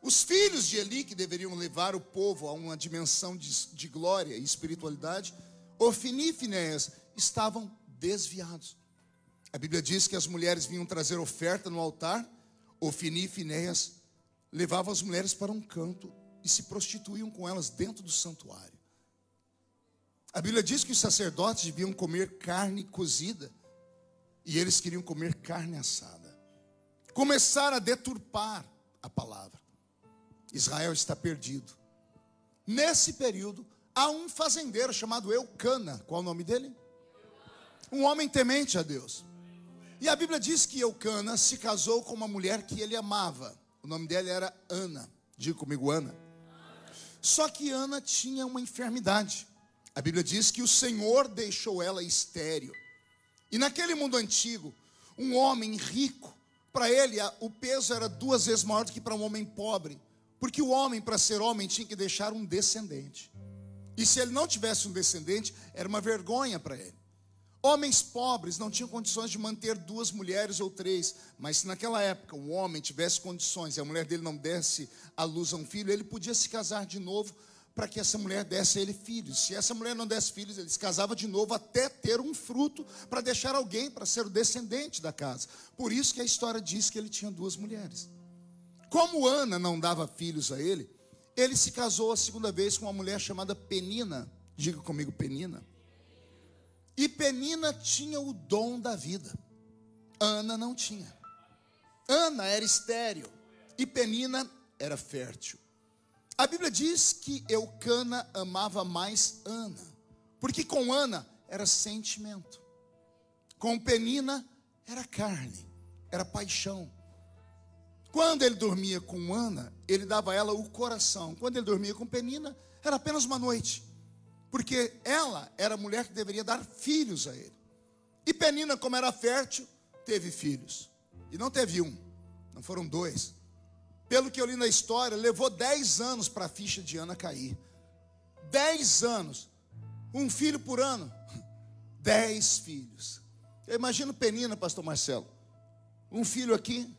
Os filhos de Eli, que deveriam levar o povo a uma dimensão de, de glória e espiritualidade, Ofini e Finéias, estavam desviados. A Bíblia diz que as mulheres vinham trazer oferta no altar, Ofini e Finéias levavam as mulheres para um canto e se prostituíam com elas dentro do santuário. A Bíblia diz que os sacerdotes deviam comer carne cozida e eles queriam comer carne assada. Começaram a deturpar a palavra. Israel está perdido. Nesse período, há um fazendeiro chamado Eucana. Qual é o nome dele? Um homem temente a Deus. E a Bíblia diz que Eucana se casou com uma mulher que ele amava. O nome dela era Ana. Diga comigo, Ana. Só que Ana tinha uma enfermidade. A Bíblia diz que o Senhor deixou ela estéril. E naquele mundo antigo, um homem rico, para ele o peso era duas vezes maior do que para um homem pobre, porque o homem, para ser homem, tinha que deixar um descendente. E se ele não tivesse um descendente, era uma vergonha para ele. Homens pobres não tinham condições de manter duas mulheres ou três, mas se naquela época um homem tivesse condições e a mulher dele não desse à luz a um filho, ele podia se casar de novo para que essa mulher desse a ele filhos. Se essa mulher não desse filhos, ele se casava de novo até ter um fruto para deixar alguém para ser o descendente da casa. Por isso que a história diz que ele tinha duas mulheres. Como Ana não dava filhos a ele, ele se casou a segunda vez com uma mulher chamada Penina. Diga comigo, Penina. E Penina tinha o dom da vida. Ana não tinha. Ana era estéril e Penina era fértil. A Bíblia diz que Eucana amava mais Ana, porque com Ana era sentimento, com Penina era carne, era paixão. Quando ele dormia com Ana, ele dava a ela o coração. Quando ele dormia com Penina, era apenas uma noite, porque ela era a mulher que deveria dar filhos a ele. E Penina, como era fértil, teve filhos. E não teve um, não foram dois, pelo que eu li na história, levou 10 anos para a ficha de Ana cair. 10 anos. Um filho por ano. [LAUGHS] 10 filhos. Eu imagino Penina, pastor Marcelo. Um filho aqui,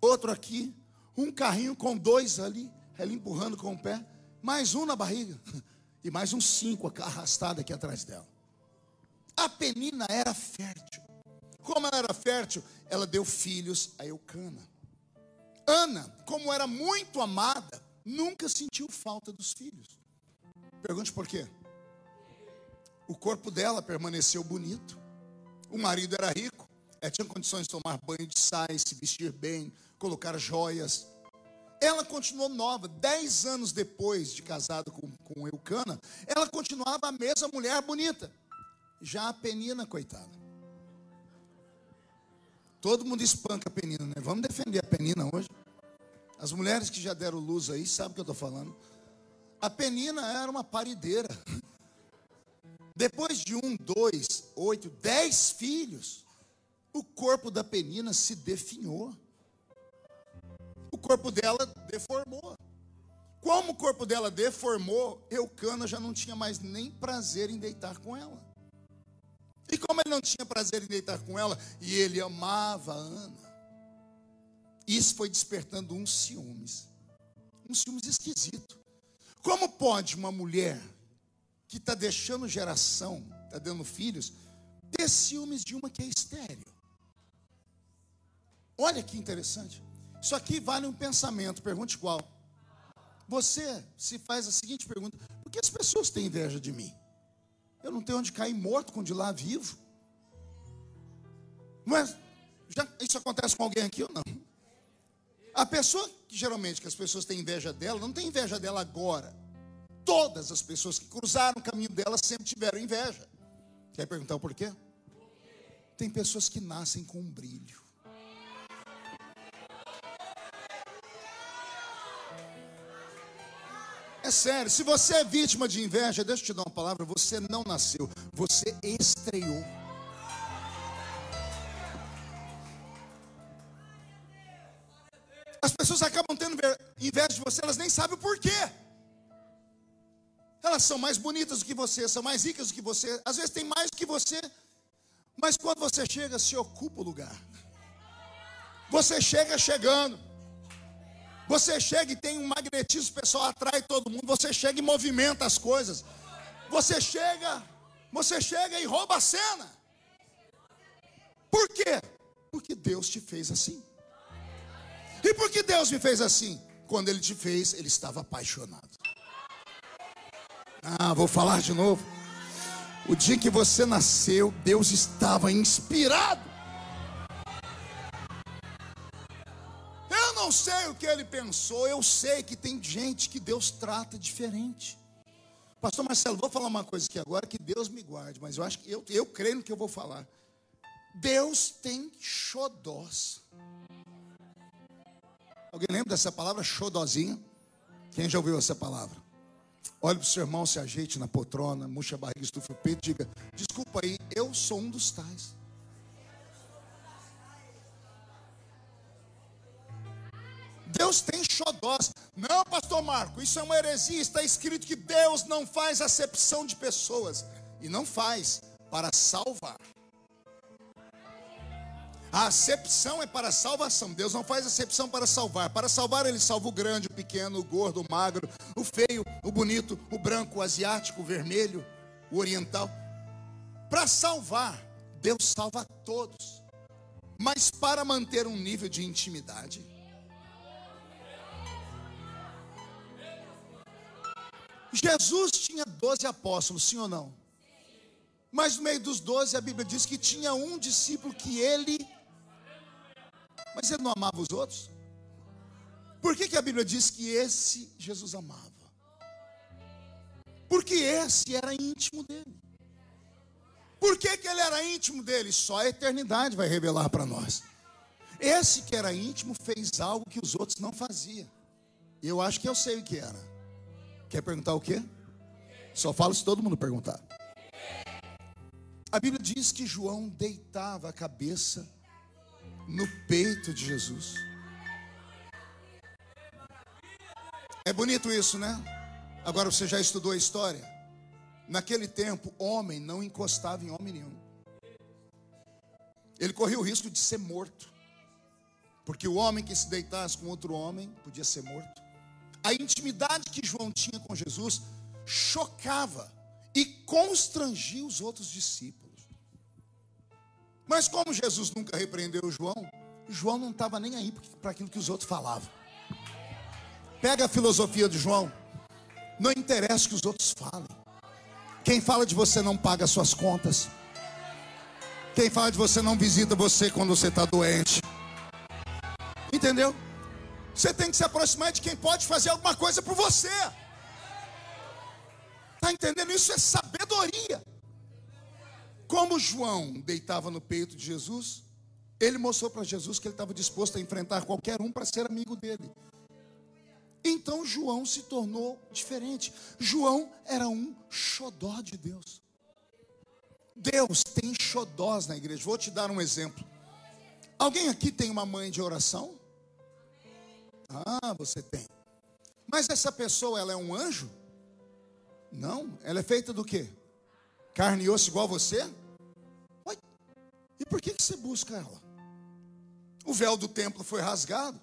outro aqui, um carrinho com dois ali, ela empurrando com o pé, mais um na barriga, [LAUGHS] e mais uns cinco arrastados aqui atrás dela. A Penina era fértil. Como ela era fértil, ela deu filhos a Eucana. Ana, como era muito amada, nunca sentiu falta dos filhos. Pergunte por quê? O corpo dela permaneceu bonito. O marido era rico. Ela tinha condições de tomar banho de sais, se vestir bem, colocar joias. Ela continuou nova. Dez anos depois de casada com, com Eucana, ela continuava a mesma mulher bonita. Já a Penina, coitada. Todo mundo espanca a Penina, né? Vamos defender a Penina hoje. As mulheres que já deram luz aí sabem o que eu estou falando. A Penina era uma parideira. Depois de um, dois, oito, dez filhos, o corpo da Penina se definhou. O corpo dela deformou. Como o corpo dela deformou, Eucana já não tinha mais nem prazer em deitar com ela. E como ele não tinha prazer em deitar com ela, e ele amava a Ana, isso foi despertando uns ciúmes, um ciúmes esquisito. Como pode uma mulher que está deixando geração, está dando filhos, ter ciúmes de uma que é estéreo? Olha que interessante. Isso aqui vale um pensamento, pergunte qual. Você se faz a seguinte pergunta: por que as pessoas têm inveja de mim? Eu não tenho onde cair morto com de lá vivo. Mas já, isso acontece com alguém aqui ou não? A pessoa que geralmente que as pessoas têm inveja dela, não tem inveja dela agora. Todas as pessoas que cruzaram o caminho dela sempre tiveram inveja. Quer perguntar o porquê? Tem pessoas que nascem com um brilho. É sério, se você é vítima de inveja, deixa eu te dar uma palavra, você não nasceu, você estreou. As pessoas acabam tendo inveja de você, elas nem sabem o porquê. Elas são mais bonitas do que você, são mais ricas do que você, às vezes tem mais do que você, mas quando você chega, se ocupa o lugar. Você chega chegando. Você chega e tem um magnetismo, o pessoal atrai todo mundo. Você chega e movimenta as coisas. Você chega, você chega e rouba a cena. Por quê? Porque Deus te fez assim. E por que Deus me fez assim? Quando Ele te fez, Ele estava apaixonado. Ah, vou falar de novo. O dia que você nasceu, Deus estava inspirado. Não sei o que ele pensou, eu sei que tem gente que Deus trata diferente. Pastor Marcelo, vou falar uma coisa aqui agora que Deus me guarde, mas eu acho que eu, eu creio no que eu vou falar. Deus tem xodós. Alguém lembra dessa palavra xodozinha? Quem já ouviu essa palavra? Olhe para o seu irmão, se ajeite na poltrona, murcha a barriga, estufa o peito, diga: Desculpa aí, eu sou um dos tais. Deus tem xodós. Não, pastor Marco, isso é uma heresia. Está escrito que Deus não faz acepção de pessoas. E não faz para salvar. A acepção é para salvação. Deus não faz acepção para salvar. Para salvar, Ele salva o grande, o pequeno, o gordo, o magro, o feio, o bonito, o branco, o asiático, o vermelho, o oriental. Para salvar, Deus salva todos. Mas para manter um nível de intimidade, Jesus tinha doze apóstolos, sim ou não? Mas no meio dos doze, a Bíblia diz que tinha um discípulo que ele mas ele não amava os outros? Por que, que a Bíblia diz que esse Jesus amava? Porque esse era íntimo dele. Por que, que ele era íntimo dele? Só a eternidade vai revelar para nós. Esse que era íntimo fez algo que os outros não faziam. Eu acho que eu sei o que era. Quer perguntar o quê? Só falo se todo mundo perguntar. A Bíblia diz que João deitava a cabeça no peito de Jesus. É bonito isso, né? Agora você já estudou a história? Naquele tempo, homem não encostava em homem nenhum. Ele corria o risco de ser morto. Porque o homem que se deitasse com outro homem podia ser morto. A intimidade que João tinha com Jesus chocava e constrangia os outros discípulos. Mas como Jesus nunca repreendeu João, João não estava nem aí para aquilo que os outros falavam. Pega a filosofia de João. Não interessa o que os outros falem. Quem fala de você não paga suas contas. Quem fala de você não visita você quando você está doente. Entendeu? Você tem que se aproximar de quem pode fazer alguma coisa por você. Está entendendo? Isso é sabedoria. Como João deitava no peito de Jesus, ele mostrou para Jesus que ele estava disposto a enfrentar qualquer um para ser amigo dele. Então João se tornou diferente. João era um xodó de Deus. Deus tem xodós na igreja. Vou te dar um exemplo. Alguém aqui tem uma mãe de oração? Ah, você tem. Mas essa pessoa, ela é um anjo? Não, ela é feita do quê? Carne e osso igual você? Ué, e por que, que você busca ela? O véu do templo foi rasgado.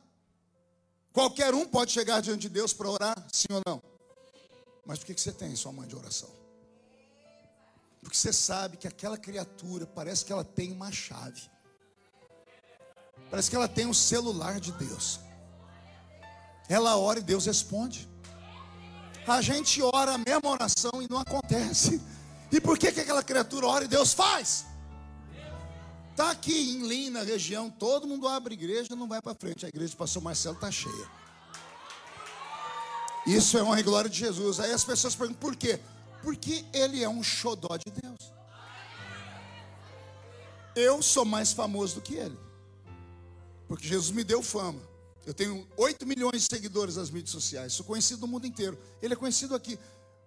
Qualquer um pode chegar diante de Deus para orar, sim ou não? Mas por que, que você tem sua mãe de oração? Porque você sabe que aquela criatura parece que ela tem uma chave. Parece que ela tem um celular de Deus. Ela ora e Deus responde. A gente ora a mesma oração e não acontece. E por que, que aquela criatura ora e Deus faz? Está aqui em Lima, na região, todo mundo abre igreja, não vai para frente. A igreja do pastor Marcelo está cheia. Isso é honra e glória de Jesus. Aí as pessoas perguntam por quê? Porque ele é um xodó de Deus. Eu sou mais famoso do que ele. Porque Jesus me deu fama. Eu tenho 8 milhões de seguidores nas mídias sociais. Sou conhecido no mundo inteiro. Ele é conhecido aqui.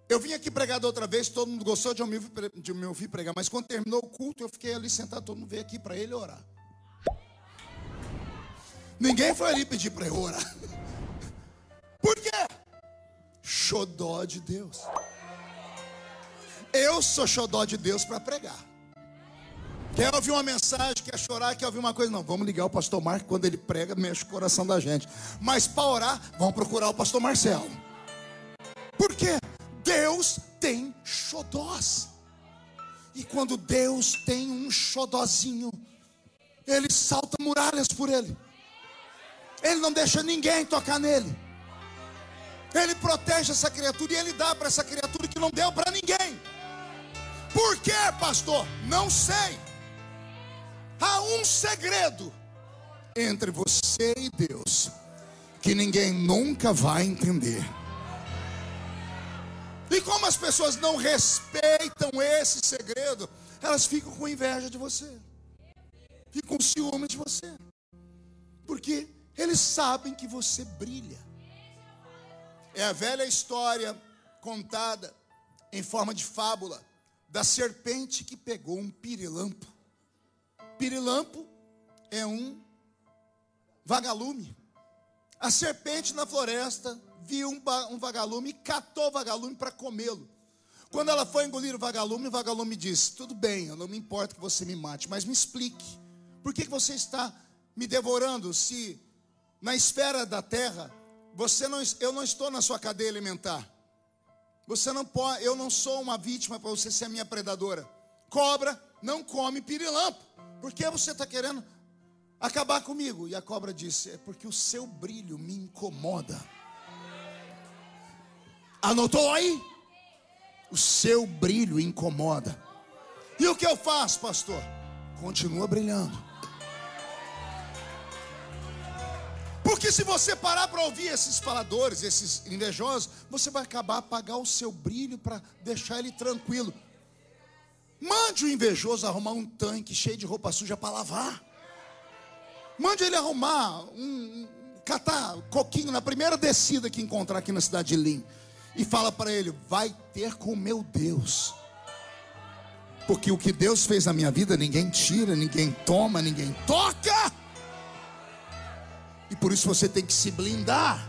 Eu vim aqui pregar da outra vez, todo mundo gostou de me, de me ouvir pregar. Mas quando terminou o culto, eu fiquei ali sentado, todo mundo veio aqui para ele orar. Ninguém foi ali pedir para eu orar. [LAUGHS] Por quê? Xodó de Deus. Eu sou xodó de Deus para pregar. Quer ouvir uma mensagem, quer chorar, quer ouvir uma coisa? Não, vamos ligar o pastor Marco, quando ele prega, mexe o coração da gente. Mas para orar, vamos procurar o pastor Marcelo. Por quê? Deus tem xodós. E quando Deus tem um xodózinho, ele salta muralhas por ele. Ele não deixa ninguém tocar nele. Ele protege essa criatura e ele dá para essa criatura que não deu para ninguém. Por quê, pastor? Não sei. Há um segredo entre você e Deus que ninguém nunca vai entender. E como as pessoas não respeitam esse segredo, elas ficam com inveja de você, ficam com ciúme de você, porque eles sabem que você brilha. É a velha história contada em forma de fábula da serpente que pegou um pirilampo Pirilampo é um vagalume. A serpente na floresta viu um, vagalume e catou o vagalume para comê-lo. Quando ela foi engolir o vagalume, o vagalume disse: Tudo bem, eu não me importo que você me mate, mas me explique, por que você está me devorando se na esfera da terra você não, eu não estou na sua cadeia alimentar? Você não pode, eu não sou uma vítima para você ser a minha predadora. Cobra não come pirilampo. Por que você está querendo acabar comigo? E a cobra disse: É porque o seu brilho me incomoda. Anotou aí? O seu brilho incomoda. E o que eu faço, pastor? Continua brilhando. Porque se você parar para ouvir esses faladores, esses invejosos, você vai acabar apagar o seu brilho para deixar ele tranquilo. Mande o invejoso arrumar um tanque cheio de roupa suja para lavar. Mande ele arrumar um, catar coquinho na primeira descida que encontrar aqui na cidade de Lim. E fala para ele: vai ter com meu Deus. Porque o que Deus fez na minha vida, ninguém tira, ninguém toma, ninguém toca. E por isso você tem que se blindar.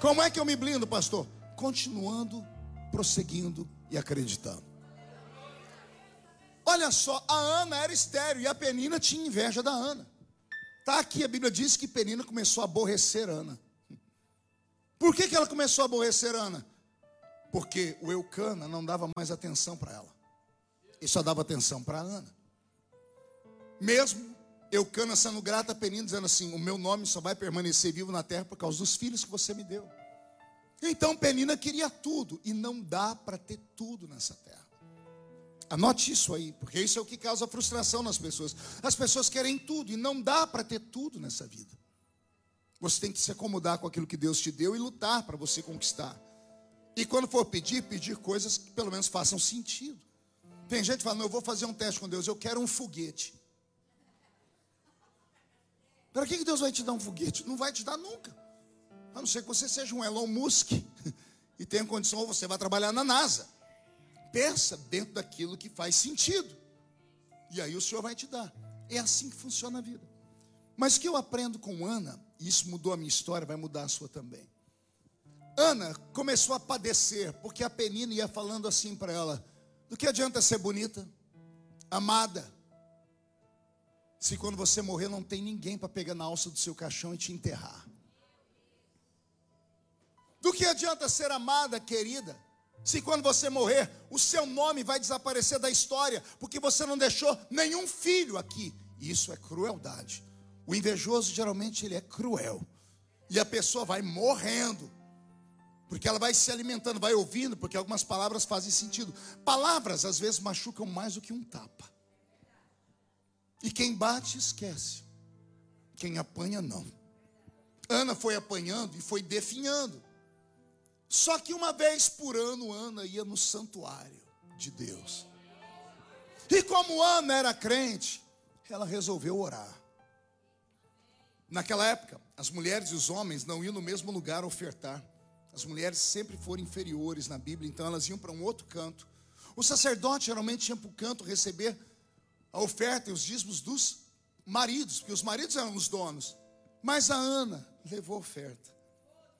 Como é que eu me blindo, pastor? Continuando, prosseguindo e acreditando. Olha só, a Ana era estéreo e a Penina tinha inveja da Ana. Está aqui, a Bíblia diz que Penina começou a aborrecer Ana. Por que, que ela começou a aborrecer Ana? Porque o Eucana não dava mais atenção para ela. E só dava atenção para Ana. Mesmo Eucana sendo grata a Penina, dizendo assim: O meu nome só vai permanecer vivo na terra por causa dos filhos que você me deu. Então Penina queria tudo, e não dá para ter tudo nessa terra. Anote isso aí, porque isso é o que causa frustração nas pessoas. As pessoas querem tudo e não dá para ter tudo nessa vida. Você tem que se acomodar com aquilo que Deus te deu e lutar para você conquistar. E quando for pedir, pedir coisas que pelo menos façam sentido. Tem gente falando, eu vou fazer um teste com Deus, eu quero um foguete. Para que Deus vai te dar um foguete? Não vai te dar nunca. A não ser que você seja um Elon Musk [LAUGHS] e tenha condição, ou você vai trabalhar na NASA. Peça dentro daquilo que faz sentido. E aí o Senhor vai te dar. É assim que funciona a vida. Mas o que eu aprendo com Ana, e isso mudou a minha história, vai mudar a sua também. Ana começou a padecer, porque a Penina ia falando assim para ela: do que adianta ser bonita, amada, se quando você morrer não tem ninguém para pegar na alça do seu caixão e te enterrar? Do que adianta ser amada, querida, se quando você morrer, o seu nome vai desaparecer da história, porque você não deixou nenhum filho aqui. Isso é crueldade. O invejoso geralmente ele é cruel. E a pessoa vai morrendo. Porque ela vai se alimentando, vai ouvindo, porque algumas palavras fazem sentido. Palavras às vezes machucam mais do que um tapa. E quem bate esquece. Quem apanha não. Ana foi apanhando e foi definhando. Só que uma vez por ano, Ana ia no santuário de Deus. E como Ana era crente, ela resolveu orar. Naquela época, as mulheres e os homens não iam no mesmo lugar ofertar. As mulheres sempre foram inferiores na Bíblia, então elas iam para um outro canto. O sacerdote geralmente ia para o canto receber a oferta e os dízimos dos maridos, porque os maridos eram os donos. Mas a Ana levou a oferta.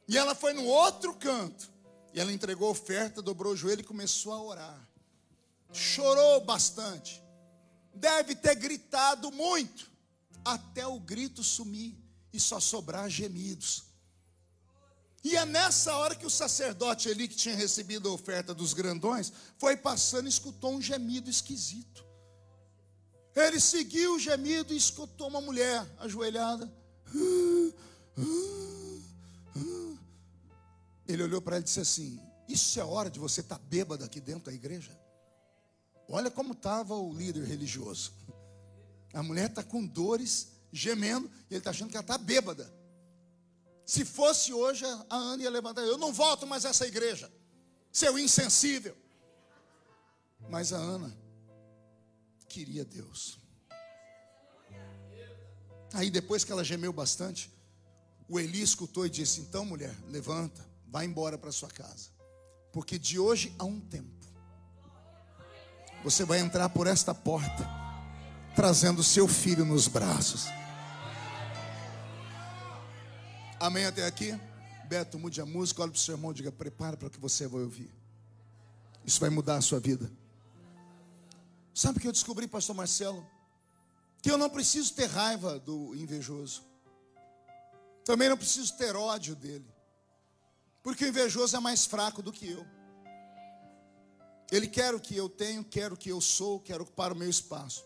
E ela foi no outro canto. E ela entregou a oferta, dobrou o joelho e começou a orar. Chorou bastante. Deve ter gritado muito, até o grito sumir e só sobrar gemidos. E é nessa hora que o sacerdote ali, que tinha recebido a oferta dos grandões, foi passando e escutou um gemido esquisito. Ele seguiu o gemido e escutou uma mulher ajoelhada. [GASPS] Ele olhou para ela e disse assim: Isso é hora de você estar tá bêbado aqui dentro da igreja? Olha como estava o líder religioso. A mulher está com dores, gemendo, e ele está achando que ela está bêbada. Se fosse hoje, a Ana ia levantar: Eu não volto mais a essa igreja, seu insensível. Mas a Ana queria Deus. Aí depois que ela gemeu bastante, o Eli escutou e disse: Então, mulher, levanta, vai embora para sua casa, porque de hoje a um tempo você vai entrar por esta porta, trazendo seu filho nos braços. Amém até aqui? Beto, mude a música, olhe para o seu irmão e diga: prepara para o que você vai ouvir. Isso vai mudar a sua vida. Sabe o que eu descobri, pastor Marcelo? Que eu não preciso ter raiva do invejoso. Também não preciso ter ódio dele. Porque o invejoso é mais fraco do que eu. Ele quer o que eu tenho, quer o que eu sou, quer ocupar o meu espaço.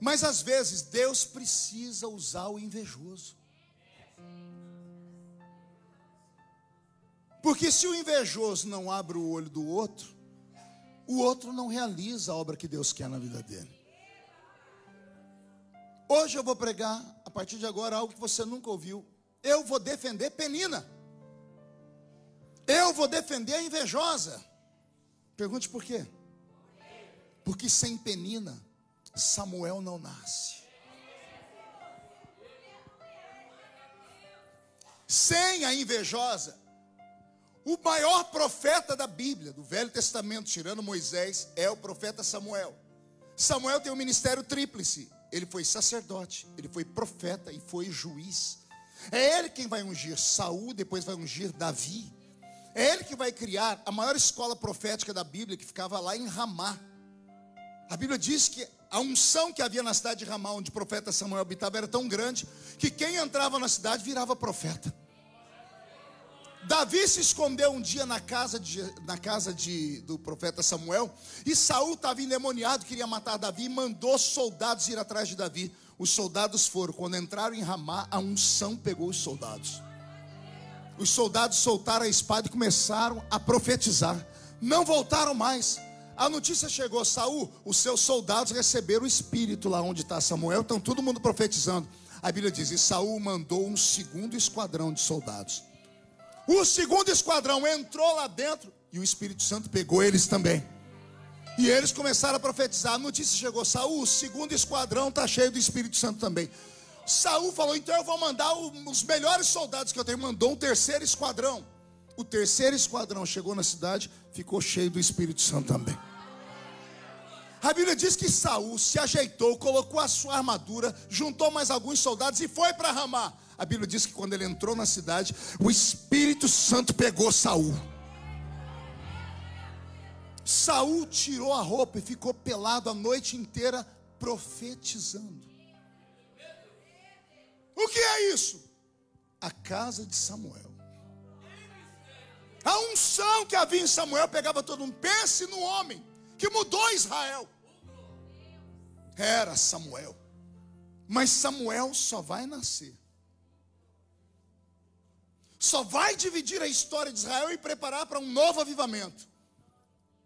Mas às vezes Deus precisa usar o invejoso. Porque se o invejoso não abre o olho do outro, o outro não realiza a obra que Deus quer na vida dele. Hoje eu vou pregar, a partir de agora, algo que você nunca ouviu. Eu vou defender Penina. Eu vou defender a invejosa. Pergunte por quê? Porque sem Penina, Samuel não nasce. Sem a invejosa, o maior profeta da Bíblia, do Velho Testamento, tirando Moisés, é o profeta Samuel. Samuel tem um ministério tríplice. Ele foi sacerdote, ele foi profeta e foi juiz. É ele quem vai ungir Saul, depois vai ungir Davi. É ele que vai criar a maior escola profética da Bíblia, que ficava lá em Ramá. A Bíblia diz que a unção que havia na cidade de Ramá, onde o profeta Samuel habitava, era tão grande que quem entrava na cidade virava profeta. Davi se escondeu um dia na casa, de, na casa de, do profeta Samuel, e Saul estava endemoniado, queria matar Davi, e mandou soldados ir atrás de Davi. Os soldados foram, quando entraram em Ramá, a unção pegou os soldados os soldados soltaram a espada e começaram a profetizar. Não voltaram mais. A notícia chegou, Saul, os seus soldados receberam o espírito lá onde está Samuel, estão todo mundo profetizando. A Bíblia diz: e Saul mandou um segundo esquadrão de soldados. O segundo esquadrão entrou lá dentro e o Espírito Santo pegou eles também. E eles começaram a profetizar. A notícia chegou: Saul, o segundo esquadrão está cheio do Espírito Santo também. Saul falou: então eu vou mandar os melhores soldados que eu tenho. Mandou um terceiro esquadrão. O terceiro esquadrão chegou na cidade, ficou cheio do Espírito Santo também. A Bíblia diz que Saul se ajeitou, colocou a sua armadura, juntou mais alguns soldados e foi para Ramá. A Bíblia diz que quando ele entrou na cidade, o Espírito Santo pegou Saul. Saul tirou a roupa e ficou pelado a noite inteira profetizando. O que é isso? A casa de Samuel. A unção que havia em Samuel pegava todo mundo. Pense no homem que mudou Israel. Era Samuel. Mas Samuel só vai nascer. Só vai dividir a história de Israel e preparar para um novo avivamento.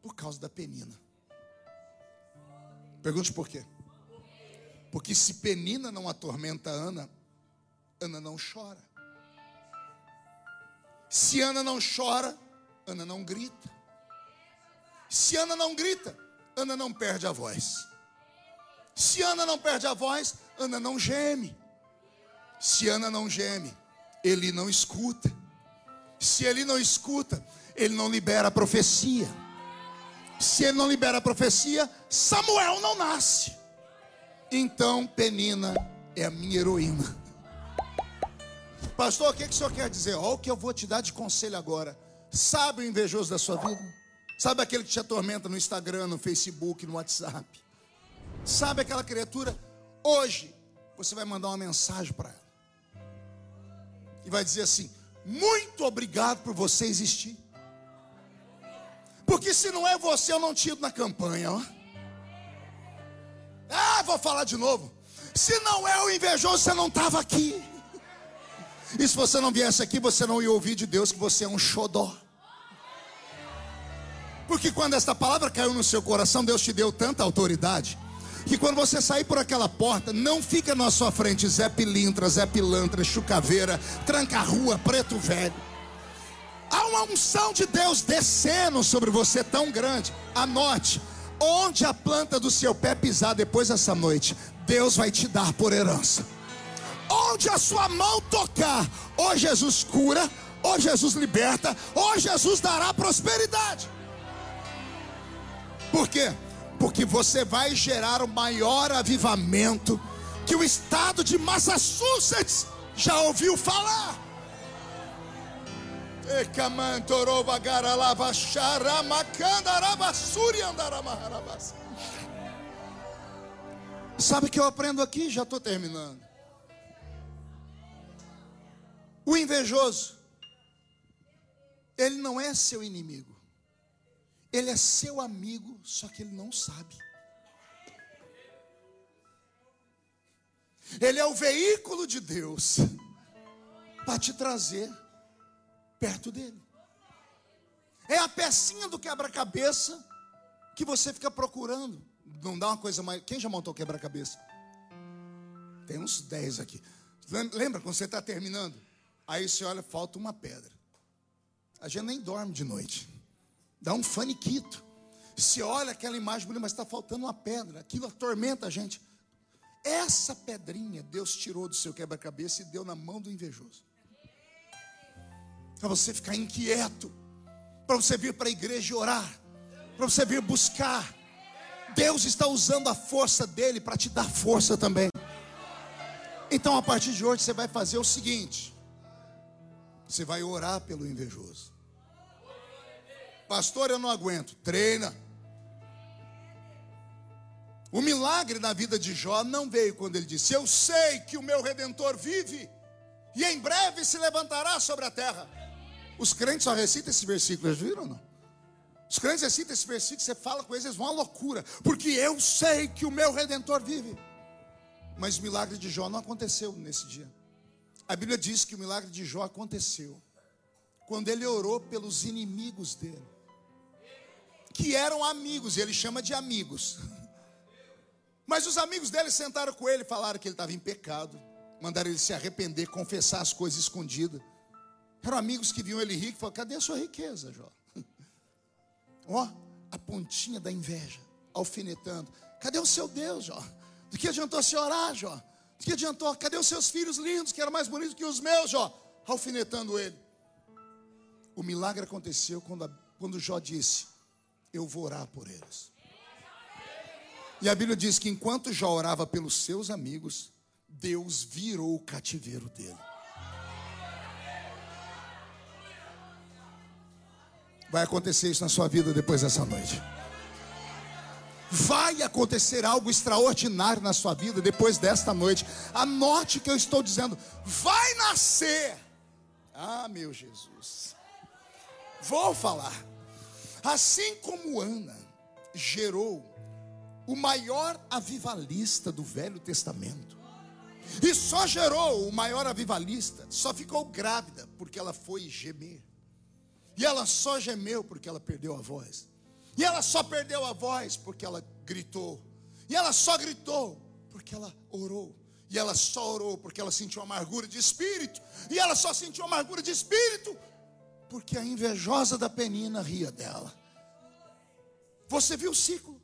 Por causa da penina. Pergunte por quê? Porque se Penina não atormenta Ana, Ana não chora. Se Ana não chora, Ana não grita. Se Ana não grita, Ana não perde a voz. Se Ana não perde a voz, Ana não geme. Se Ana não geme, ele não escuta. Se ele não escuta, ele não libera a profecia. Se ele não libera a profecia, Samuel não nasce. Então Penina é a minha heroína. Pastor, o que, que o senhor quer dizer? Olha o que eu vou te dar de conselho agora. Sabe o invejoso da sua vida? Sabe aquele que te atormenta no Instagram, no Facebook, no WhatsApp? Sabe aquela criatura? Hoje você vai mandar uma mensagem para ela. E vai dizer assim: Muito obrigado por você existir. Porque se não é você, eu não tiro na campanha. Ó. Ah, vou falar de novo. Se não é o invejoso, você não estava aqui. E se você não viesse aqui, você não ia ouvir de Deus que você é um xodó. Porque quando esta palavra caiu no seu coração, Deus te deu tanta autoridade. Que quando você sair por aquela porta, não fica na sua frente Zé Pilintra, Zé Pilantra, Chucaveira, Tranca-Rua, Preto Velho. Há uma unção de Deus descendo sobre você tão grande. Anote, onde a planta do seu pé pisar depois dessa noite, Deus vai te dar por herança. Onde a sua mão tocar, ou Jesus cura, ou Jesus liberta, ou Jesus dará prosperidade. Por quê? Porque você vai gerar o maior avivamento que o estado de Massachusetts já ouviu falar. Sabe o que eu aprendo aqui? Já estou terminando. O invejoso, ele não é seu inimigo, ele é seu amigo, só que ele não sabe. Ele é o veículo de Deus para te trazer perto dele. É a pecinha do quebra-cabeça que você fica procurando. Não dá uma coisa mais. Quem já montou quebra-cabeça? Tem uns 10 aqui. Lembra quando você está terminando? Aí você olha, falta uma pedra. A gente nem dorme de noite. Dá um faniquito. Se olha aquela imagem bonita, mas está faltando uma pedra. Aquilo atormenta a gente. Essa pedrinha Deus tirou do seu quebra-cabeça e deu na mão do invejoso para você ficar inquieto, para você vir para a igreja e orar, para você vir buscar. Deus está usando a força dele para te dar força também. Então, a partir de hoje, você vai fazer o seguinte: você vai orar pelo invejoso. Pastor, eu não aguento. Treina. O milagre na vida de Jó não veio quando ele disse: Eu sei que o meu redentor vive e em breve se levantará sobre a terra. Os crentes só recitam esse versículo, eles viram não? Os crentes recitam esse versículo, você fala com eles, eles vão à loucura, porque eu sei que o meu redentor vive. Mas o milagre de Jó não aconteceu nesse dia. A Bíblia diz que o milagre de Jó aconteceu quando ele orou pelos inimigos dele, que eram amigos, e ele chama de amigos. [LAUGHS] Mas os amigos dele sentaram com ele falaram que ele estava em pecado, mandaram ele se arrepender, confessar as coisas escondidas. Eram amigos que viam ele rico e falaram: cadê a sua riqueza, Jó? [LAUGHS] Ó, a pontinha da inveja, alfinetando. Cadê o seu Deus, Jó? Do que adiantou se orar, Jó? Que adiantou? Cadê os seus filhos lindos, que eram mais bonitos que os meus, Jó? Alfinetando ele. O milagre aconteceu quando, a, quando Jó disse: Eu vou orar por eles. E a Bíblia diz que enquanto Jó orava pelos seus amigos, Deus virou o cativeiro dele. Vai acontecer isso na sua vida depois dessa noite. Vai acontecer algo extraordinário na sua vida depois desta noite. Anote que eu estou dizendo. Vai nascer. Ah, meu Jesus. Vou falar. Assim como Ana gerou o maior avivalista do Velho Testamento. E só gerou o maior avivalista, só ficou grávida porque ela foi gemer. E ela só gemeu porque ela perdeu a voz. E ela só perdeu a voz porque ela gritou. E ela só gritou porque ela orou. E ela só orou porque ela sentiu amargura de espírito. E ela só sentiu amargura de espírito porque a invejosa da Penina ria dela. Você viu o ciclo?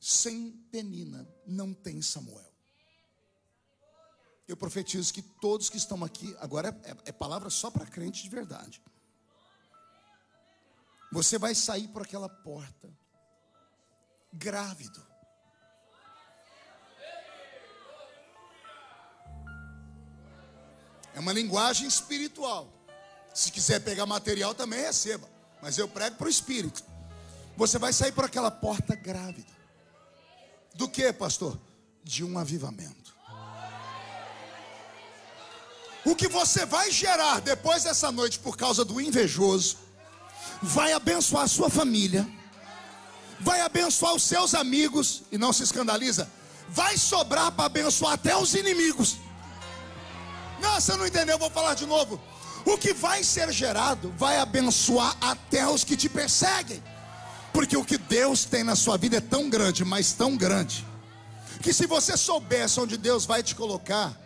Sem Penina não tem Samuel. Eu profetizo que todos que estão aqui, agora é, é palavra só para crente de verdade. Você vai sair por aquela porta, grávido. É uma linguagem espiritual. Se quiser pegar material, também receba. Mas eu prego para o espírito. Você vai sair por aquela porta grávida. Do que, pastor? De um avivamento. O que você vai gerar depois dessa noite por causa do invejoso, vai abençoar a sua família, vai abençoar os seus amigos, e não se escandaliza, vai sobrar para abençoar até os inimigos. Não, você não entendeu, vou falar de novo. O que vai ser gerado vai abençoar até os que te perseguem. Porque o que Deus tem na sua vida é tão grande, mas tão grande, que se você soubesse onde Deus vai te colocar,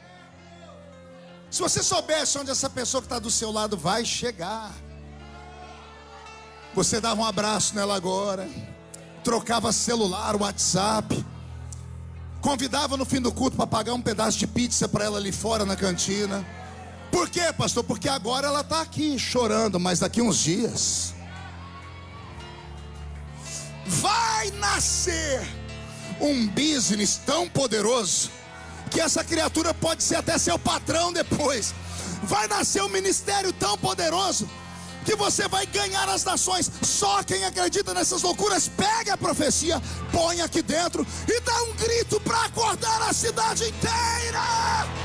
se você soubesse onde essa pessoa que está do seu lado vai chegar, você dava um abraço nela agora, trocava celular, WhatsApp, convidava no fim do culto para pagar um pedaço de pizza para ela ali fora na cantina. Por quê, pastor? Porque agora ela está aqui chorando, mas daqui uns dias vai nascer um business tão poderoso que essa criatura pode ser até seu patrão depois. Vai nascer um ministério tão poderoso que você vai ganhar as nações. Só quem acredita nessas loucuras, pegue a profecia, põe aqui dentro e dá um grito para acordar a cidade inteira.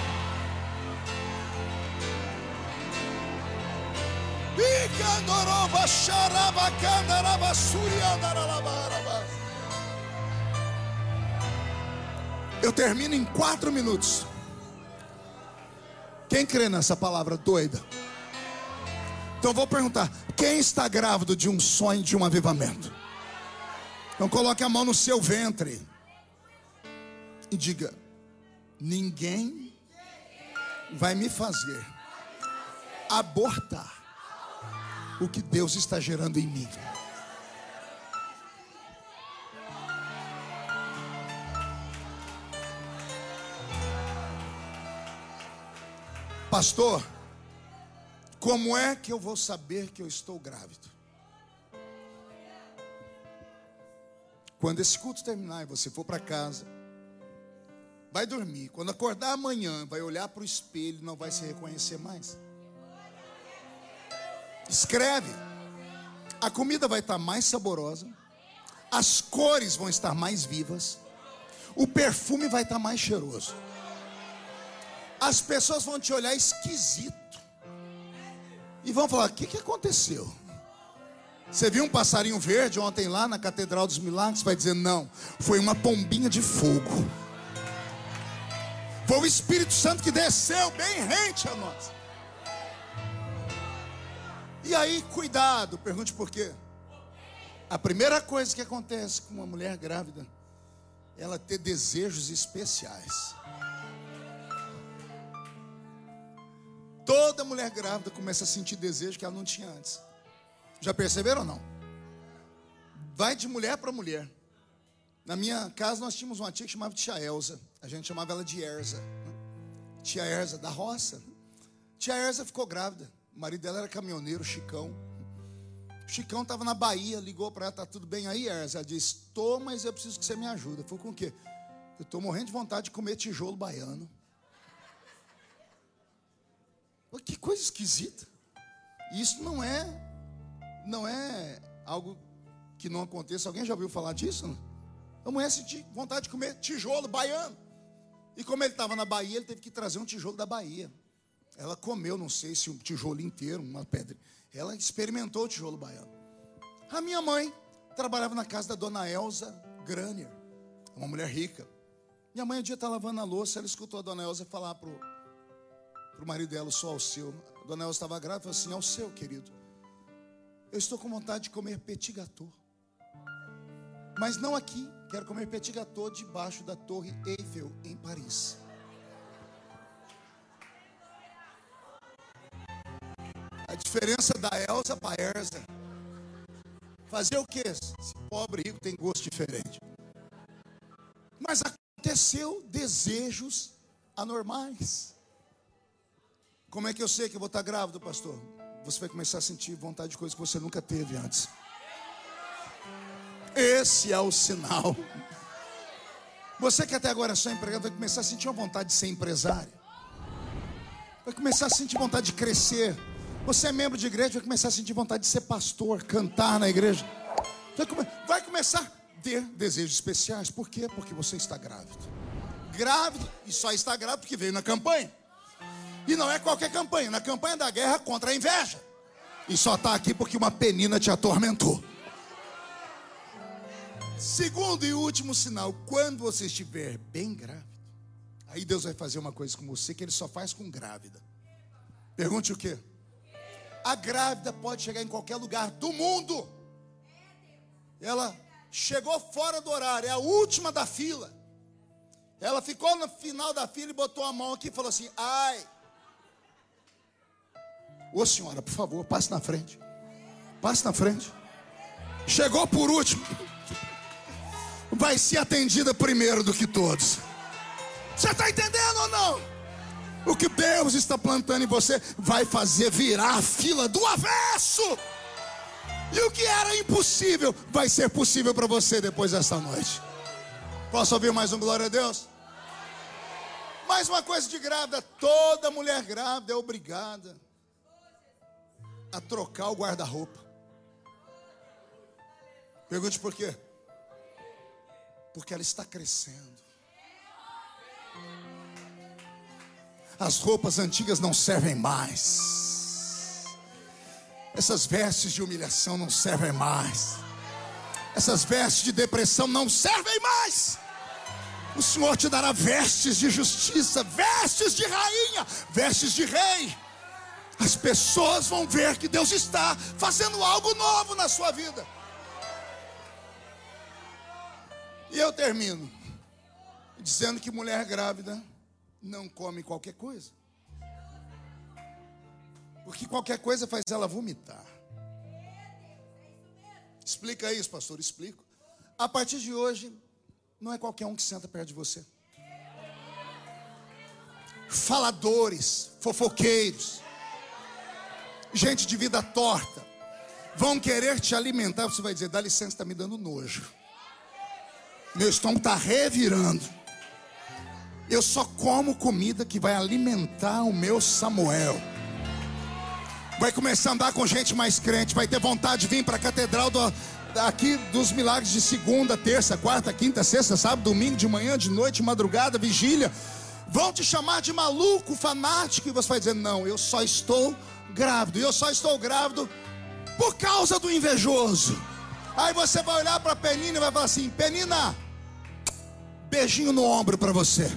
Eu termino em quatro minutos. Quem crê nessa palavra doida? Então vou perguntar: quem está grávido de um sonho, de um avivamento? Então coloque a mão no seu ventre e diga: ninguém vai me fazer abortar o que Deus está gerando em mim. Pastor, como é que eu vou saber que eu estou grávido? Quando esse culto terminar e você for para casa, vai dormir. Quando acordar amanhã, vai olhar para o espelho e não vai se reconhecer mais. Escreve. A comida vai estar mais saborosa, as cores vão estar mais vivas, o perfume vai estar mais cheiroso. As pessoas vão te olhar esquisito e vão falar: o que, que aconteceu? Você viu um passarinho verde ontem lá na Catedral dos Milagres? Vai dizer: não, foi uma pombinha de fogo. Foi o Espírito Santo que desceu bem rente a nós. E aí, cuidado, pergunte por quê. A primeira coisa que acontece com uma mulher grávida, ela ter desejos especiais. Toda mulher grávida começa a sentir desejo que ela não tinha antes. Já perceberam ou não? Vai de mulher para mulher. Na minha casa nós tínhamos uma tia que chamava Tia Elza. A gente chamava ela de Erza. Tia Erza da roça. Tia Erza ficou grávida. O marido dela era caminhoneiro, Chicão. O Chicão estava na Bahia, ligou para ela, tá tudo bem aí, Erza? Ela disse, tô, mas eu preciso que você me ajude. Foi com o quê? Eu estou morrendo de vontade de comer tijolo baiano. Que coisa esquisita. Isso não é, não é algo que não aconteça. Alguém já ouviu falar disso? Não? A mulher sentiu vontade de comer tijolo baiano. E como ele estava na Bahia, ele teve que trazer um tijolo da Bahia. Ela comeu, não sei se um tijolo inteiro, uma pedra. Ela experimentou o tijolo baiano. A minha mãe trabalhava na casa da dona Elza Granier, uma mulher rica. Minha mãe um dia está lavando a louça, ela escutou a dona Elza falar pro para o marido dela, só ao seu. A dona Elza estava grávida, falou assim: ao seu, querido. Eu estou com vontade de comer petit gâteau. Mas não aqui, quero comer petit gâteau debaixo da Torre Eiffel, em Paris. A diferença da Elsa para Erza. Fazer o que? Se pobre rico tem gosto diferente. Mas aconteceu desejos anormais. Como é que eu sei que eu vou estar grávido, pastor? Você vai começar a sentir vontade de coisas que você nunca teve antes. Esse é o sinal. Você que até agora é só empregado vai começar a sentir uma vontade de ser empresário. Vai começar a sentir vontade de crescer. Você é membro de igreja, vai começar a sentir vontade de ser pastor, cantar na igreja. Vai, come vai começar a ter desejos especiais. Por quê? Porque você está grávido. Grávido, e só está grávido porque veio na campanha. E não é qualquer campanha, na campanha da guerra contra a inveja. E só está aqui porque uma penina te atormentou. Segundo e último sinal, quando você estiver bem grávido, aí Deus vai fazer uma coisa com você que ele só faz com grávida. Pergunte o quê? A grávida pode chegar em qualquer lugar do mundo. Ela chegou fora do horário, é a última da fila. Ela ficou no final da fila e botou a mão aqui e falou assim: ai. Ô senhora, por favor, passe na frente. Passe na frente. Chegou por último. Vai ser atendida primeiro do que todos. Você está entendendo ou não? O que Deus está plantando em você vai fazer virar a fila do avesso. E o que era impossível vai ser possível para você depois dessa noite. Posso ouvir mais um glória a Deus? Mais uma coisa de grávida: toda mulher grávida é obrigada a trocar o guarda-roupa. Pergunte por quê? Porque ela está crescendo. As roupas antigas não servem mais. Essas vestes de humilhação não servem mais. Essas vestes de depressão não servem mais. O Senhor te dará vestes de justiça, vestes de rainha, vestes de rei. As pessoas vão ver que Deus está fazendo algo novo na sua vida. E eu termino dizendo que mulher grávida não come qualquer coisa. Porque qualquer coisa faz ela vomitar. Explica isso, pastor, explico. A partir de hoje, não é qualquer um que senta perto de você. Faladores, fofoqueiros, gente de vida torta, vão querer te alimentar. Você vai dizer: dá licença, está me dando nojo. Meu estômago está revirando. Eu só como comida que vai alimentar o meu Samuel. Vai começar a andar com gente mais crente, vai ter vontade de vir para a catedral do, aqui dos milagres de segunda, terça, quarta, quinta, sexta, sábado, domingo, de manhã, de noite, madrugada, vigília. Vão te chamar de maluco, fanático, e você vai dizer: Não, eu só estou grávido, eu só estou grávido por causa do invejoso. Aí você vai olhar para a Penina e vai falar assim: Penina, beijinho no ombro para você,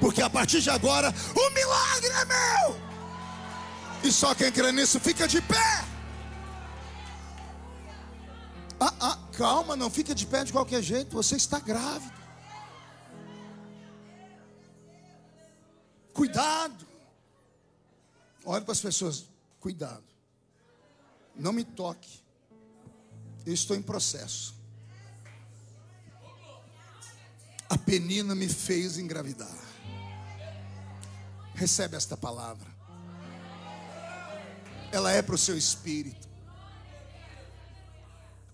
porque a partir de agora o milagre é meu. E só quem crê nisso fica de pé. Ah, ah, calma, não fica de pé de qualquer jeito, você está grávido. Cuidado. Olhe para as pessoas, cuidado. Não me toque. Eu estou em processo. A penina me fez engravidar. Recebe esta palavra. Ela é para o seu espírito.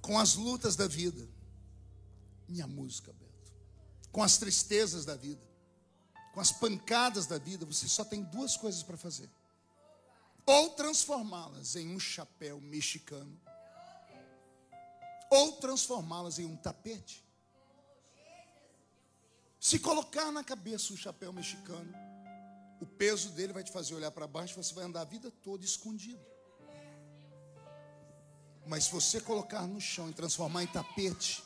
Com as lutas da vida. Minha música, Beto. Com as tristezas da vida. Com as pancadas da vida. Você só tem duas coisas para fazer: ou transformá-las em um chapéu mexicano ou transformá-las em um tapete. Se colocar na cabeça um chapéu mexicano, o peso dele vai te fazer olhar para baixo, você vai andar a vida toda escondido. Mas se você colocar no chão e transformar em tapete,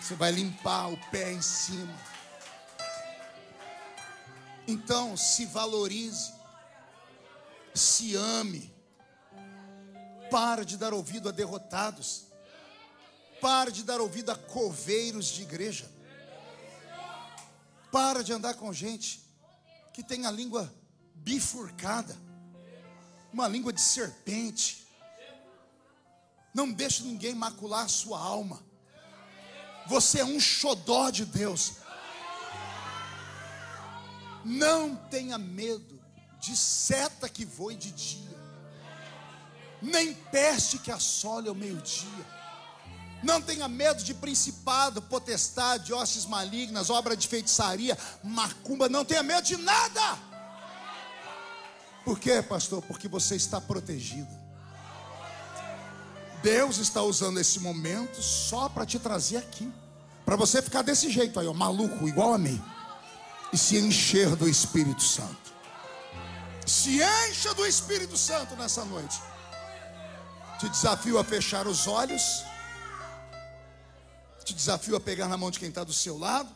você vai limpar o pé em cima. Então, se valorize, se ame, para de dar ouvido a derrotados. Para de dar ouvido a coveiros de igreja. Para de andar com gente que tem a língua bifurcada, uma língua de serpente. Não deixe ninguém macular a sua alma. Você é um xodó de Deus. Não tenha medo de seta que voe de dia, nem peste que assole ao meio-dia. Não tenha medo de principado, potestade, hostes malignas, obra de feitiçaria, macumba. Não tenha medo de nada. Por quê, pastor? Porque você está protegido. Deus está usando esse momento só para te trazer aqui. Para você ficar desse jeito aí, ó, maluco, igual a mim. E se encher do Espírito Santo. Se encha do Espírito Santo nessa noite. Te desafio a fechar os olhos te desafio a pegar na mão de quem está do seu lado.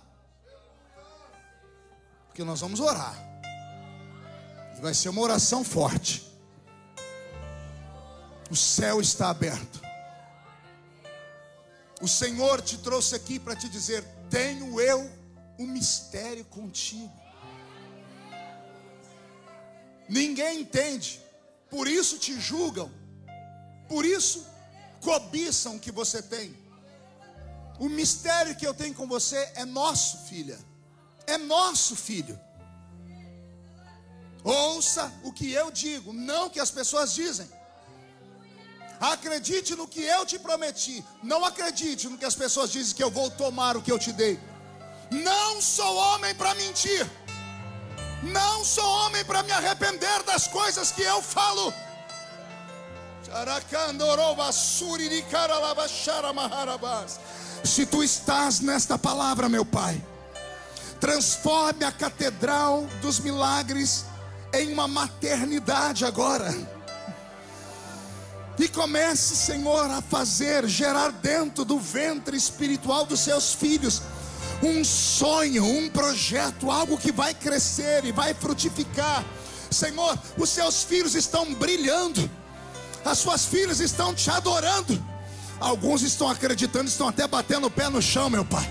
Porque nós vamos orar. E vai ser uma oração forte. O céu está aberto. O Senhor te trouxe aqui para te dizer: tenho eu um mistério contigo. Ninguém entende, por isso te julgam, por isso cobiçam o que você tem. O mistério que eu tenho com você é nosso, filha. É nosso, filho. Ouça o que eu digo, não o que as pessoas dizem. Acredite no que eu te prometi. Não acredite no que as pessoas dizem que eu vou tomar o que eu te dei. Não sou homem para mentir. Não sou homem para me arrepender das coisas que eu falo. Se tu estás nesta palavra, meu Pai, transforme a catedral dos milagres em uma maternidade agora. E comece, Senhor, a fazer, gerar dentro do ventre espiritual dos seus filhos um sonho, um projeto, algo que vai crescer e vai frutificar. Senhor, os seus filhos estão brilhando, as suas filhas estão te adorando. Alguns estão acreditando, estão até batendo o pé no chão, meu Pai.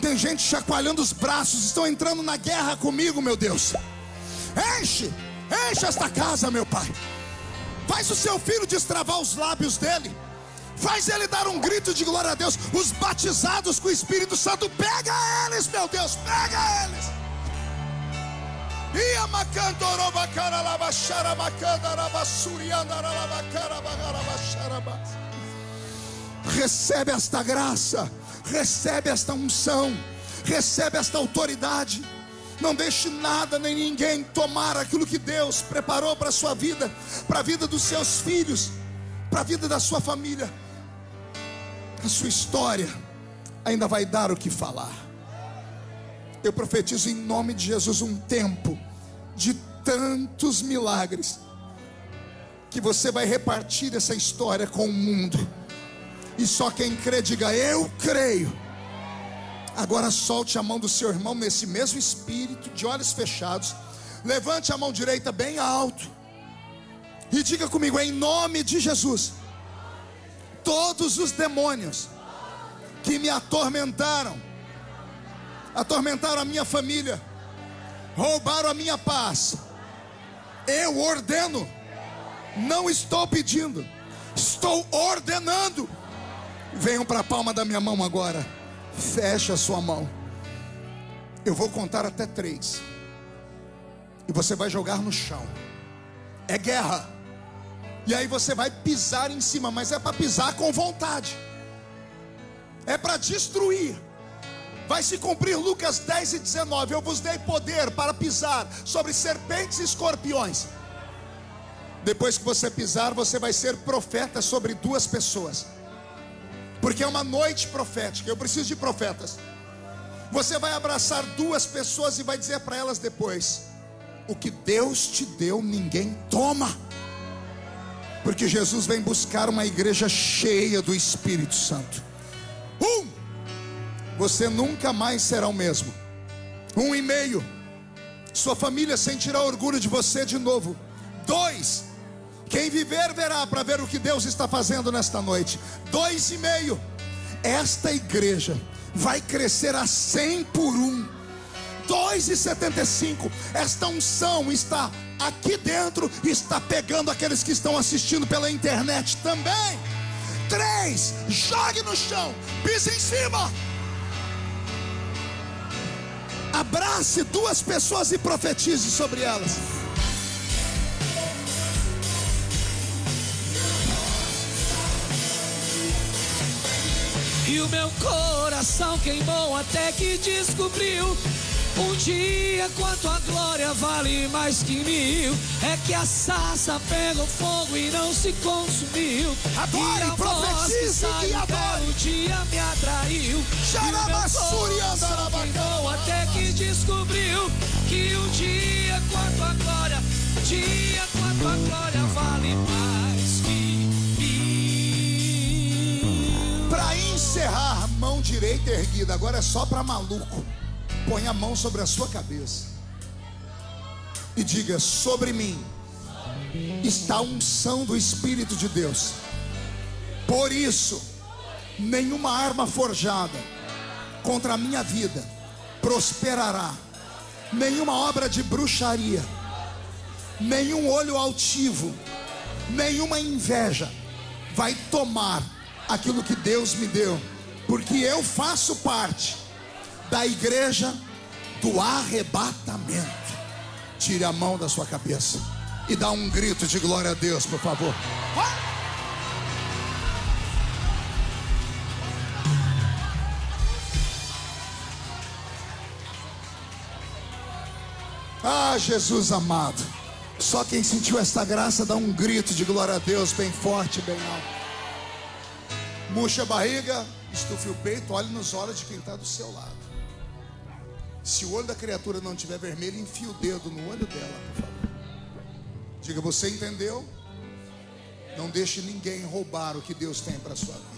Tem gente chacoalhando os braços, estão entrando na guerra comigo, meu Deus. Enche, enche esta casa, meu Pai. Faz o seu filho destravar os lábios dele. Faz ele dar um grito de glória a Deus. Os batizados com o Espírito Santo, pega eles, meu Deus, pega eles. Recebe esta graça, recebe esta unção, recebe esta autoridade. Não deixe nada nem ninguém tomar aquilo que Deus preparou para a sua vida, para a vida dos seus filhos, para a vida da sua família. A sua história ainda vai dar o que falar. Eu profetizo em nome de Jesus um tempo de tantos milagres, que você vai repartir essa história com o mundo e só quem crê, diga: Eu creio. Agora solte a mão do seu irmão nesse mesmo espírito, de olhos fechados. Levante a mão direita bem alto. E diga comigo, em nome de Jesus. Todos os demônios que me atormentaram, atormentaram a minha família, roubaram a minha paz. Eu ordeno, não estou pedindo, estou ordenando Venham para a palma da minha mão agora. Feche a sua mão. Eu vou contar até três. E você vai jogar no chão. É guerra. E aí você vai pisar em cima, mas é para pisar com vontade. É para destruir. Vai se cumprir Lucas 10 e 19. Eu vos dei poder para pisar sobre serpentes e escorpiões. Depois que você pisar, você vai ser profeta sobre duas pessoas porque é uma noite profética. Eu preciso de profetas. Você vai abraçar duas pessoas e vai dizer para elas depois: O que Deus te deu, ninguém toma. Porque Jesus vem buscar uma igreja cheia do Espírito Santo. Um, você nunca mais será o mesmo. Um e meio, sua família sentirá orgulho de você de novo. Dois, quem viver verá para ver o que Deus está fazendo nesta noite. Dois e meio. Esta igreja vai crescer a cem por um. Dois e setenta e cinco. Esta unção está aqui dentro, está pegando aqueles que estão assistindo pela internet também. Três, jogue no chão, pise em cima. Abrace duas pessoas e profetize sobre elas. E o meu coração queimou até que descobriu um dia quanto a glória vale mais que mil. É que a sarça pegou fogo e não se consumiu. Adore, e a voz que e adore. o dia me atraiu. E andarabacá. queimou até que descobriu que um dia quanto a glória, um dia quanto a glória vale mais que mil. Para encerrar, mão direita erguida. Agora é só para maluco. Põe a mão sobre a sua cabeça. E diga: Sobre mim está a unção do Espírito de Deus. Por isso, nenhuma arma forjada contra a minha vida prosperará. Nenhuma obra de bruxaria, nenhum olho altivo, nenhuma inveja vai tomar aquilo que Deus me deu, porque eu faço parte da igreja do arrebatamento. Tire a mão da sua cabeça e dá um grito de glória a Deus, por favor. Ah, Jesus amado. Só quem sentiu esta graça dá um grito de glória a Deus bem forte, bem alto. Murcha a barriga, estufe o peito, olhe nos olhos de quem está do seu lado. Se o olho da criatura não estiver vermelho, enfie o dedo no olho dela, por favor. Diga, você entendeu? Não deixe ninguém roubar o que Deus tem para sua vida.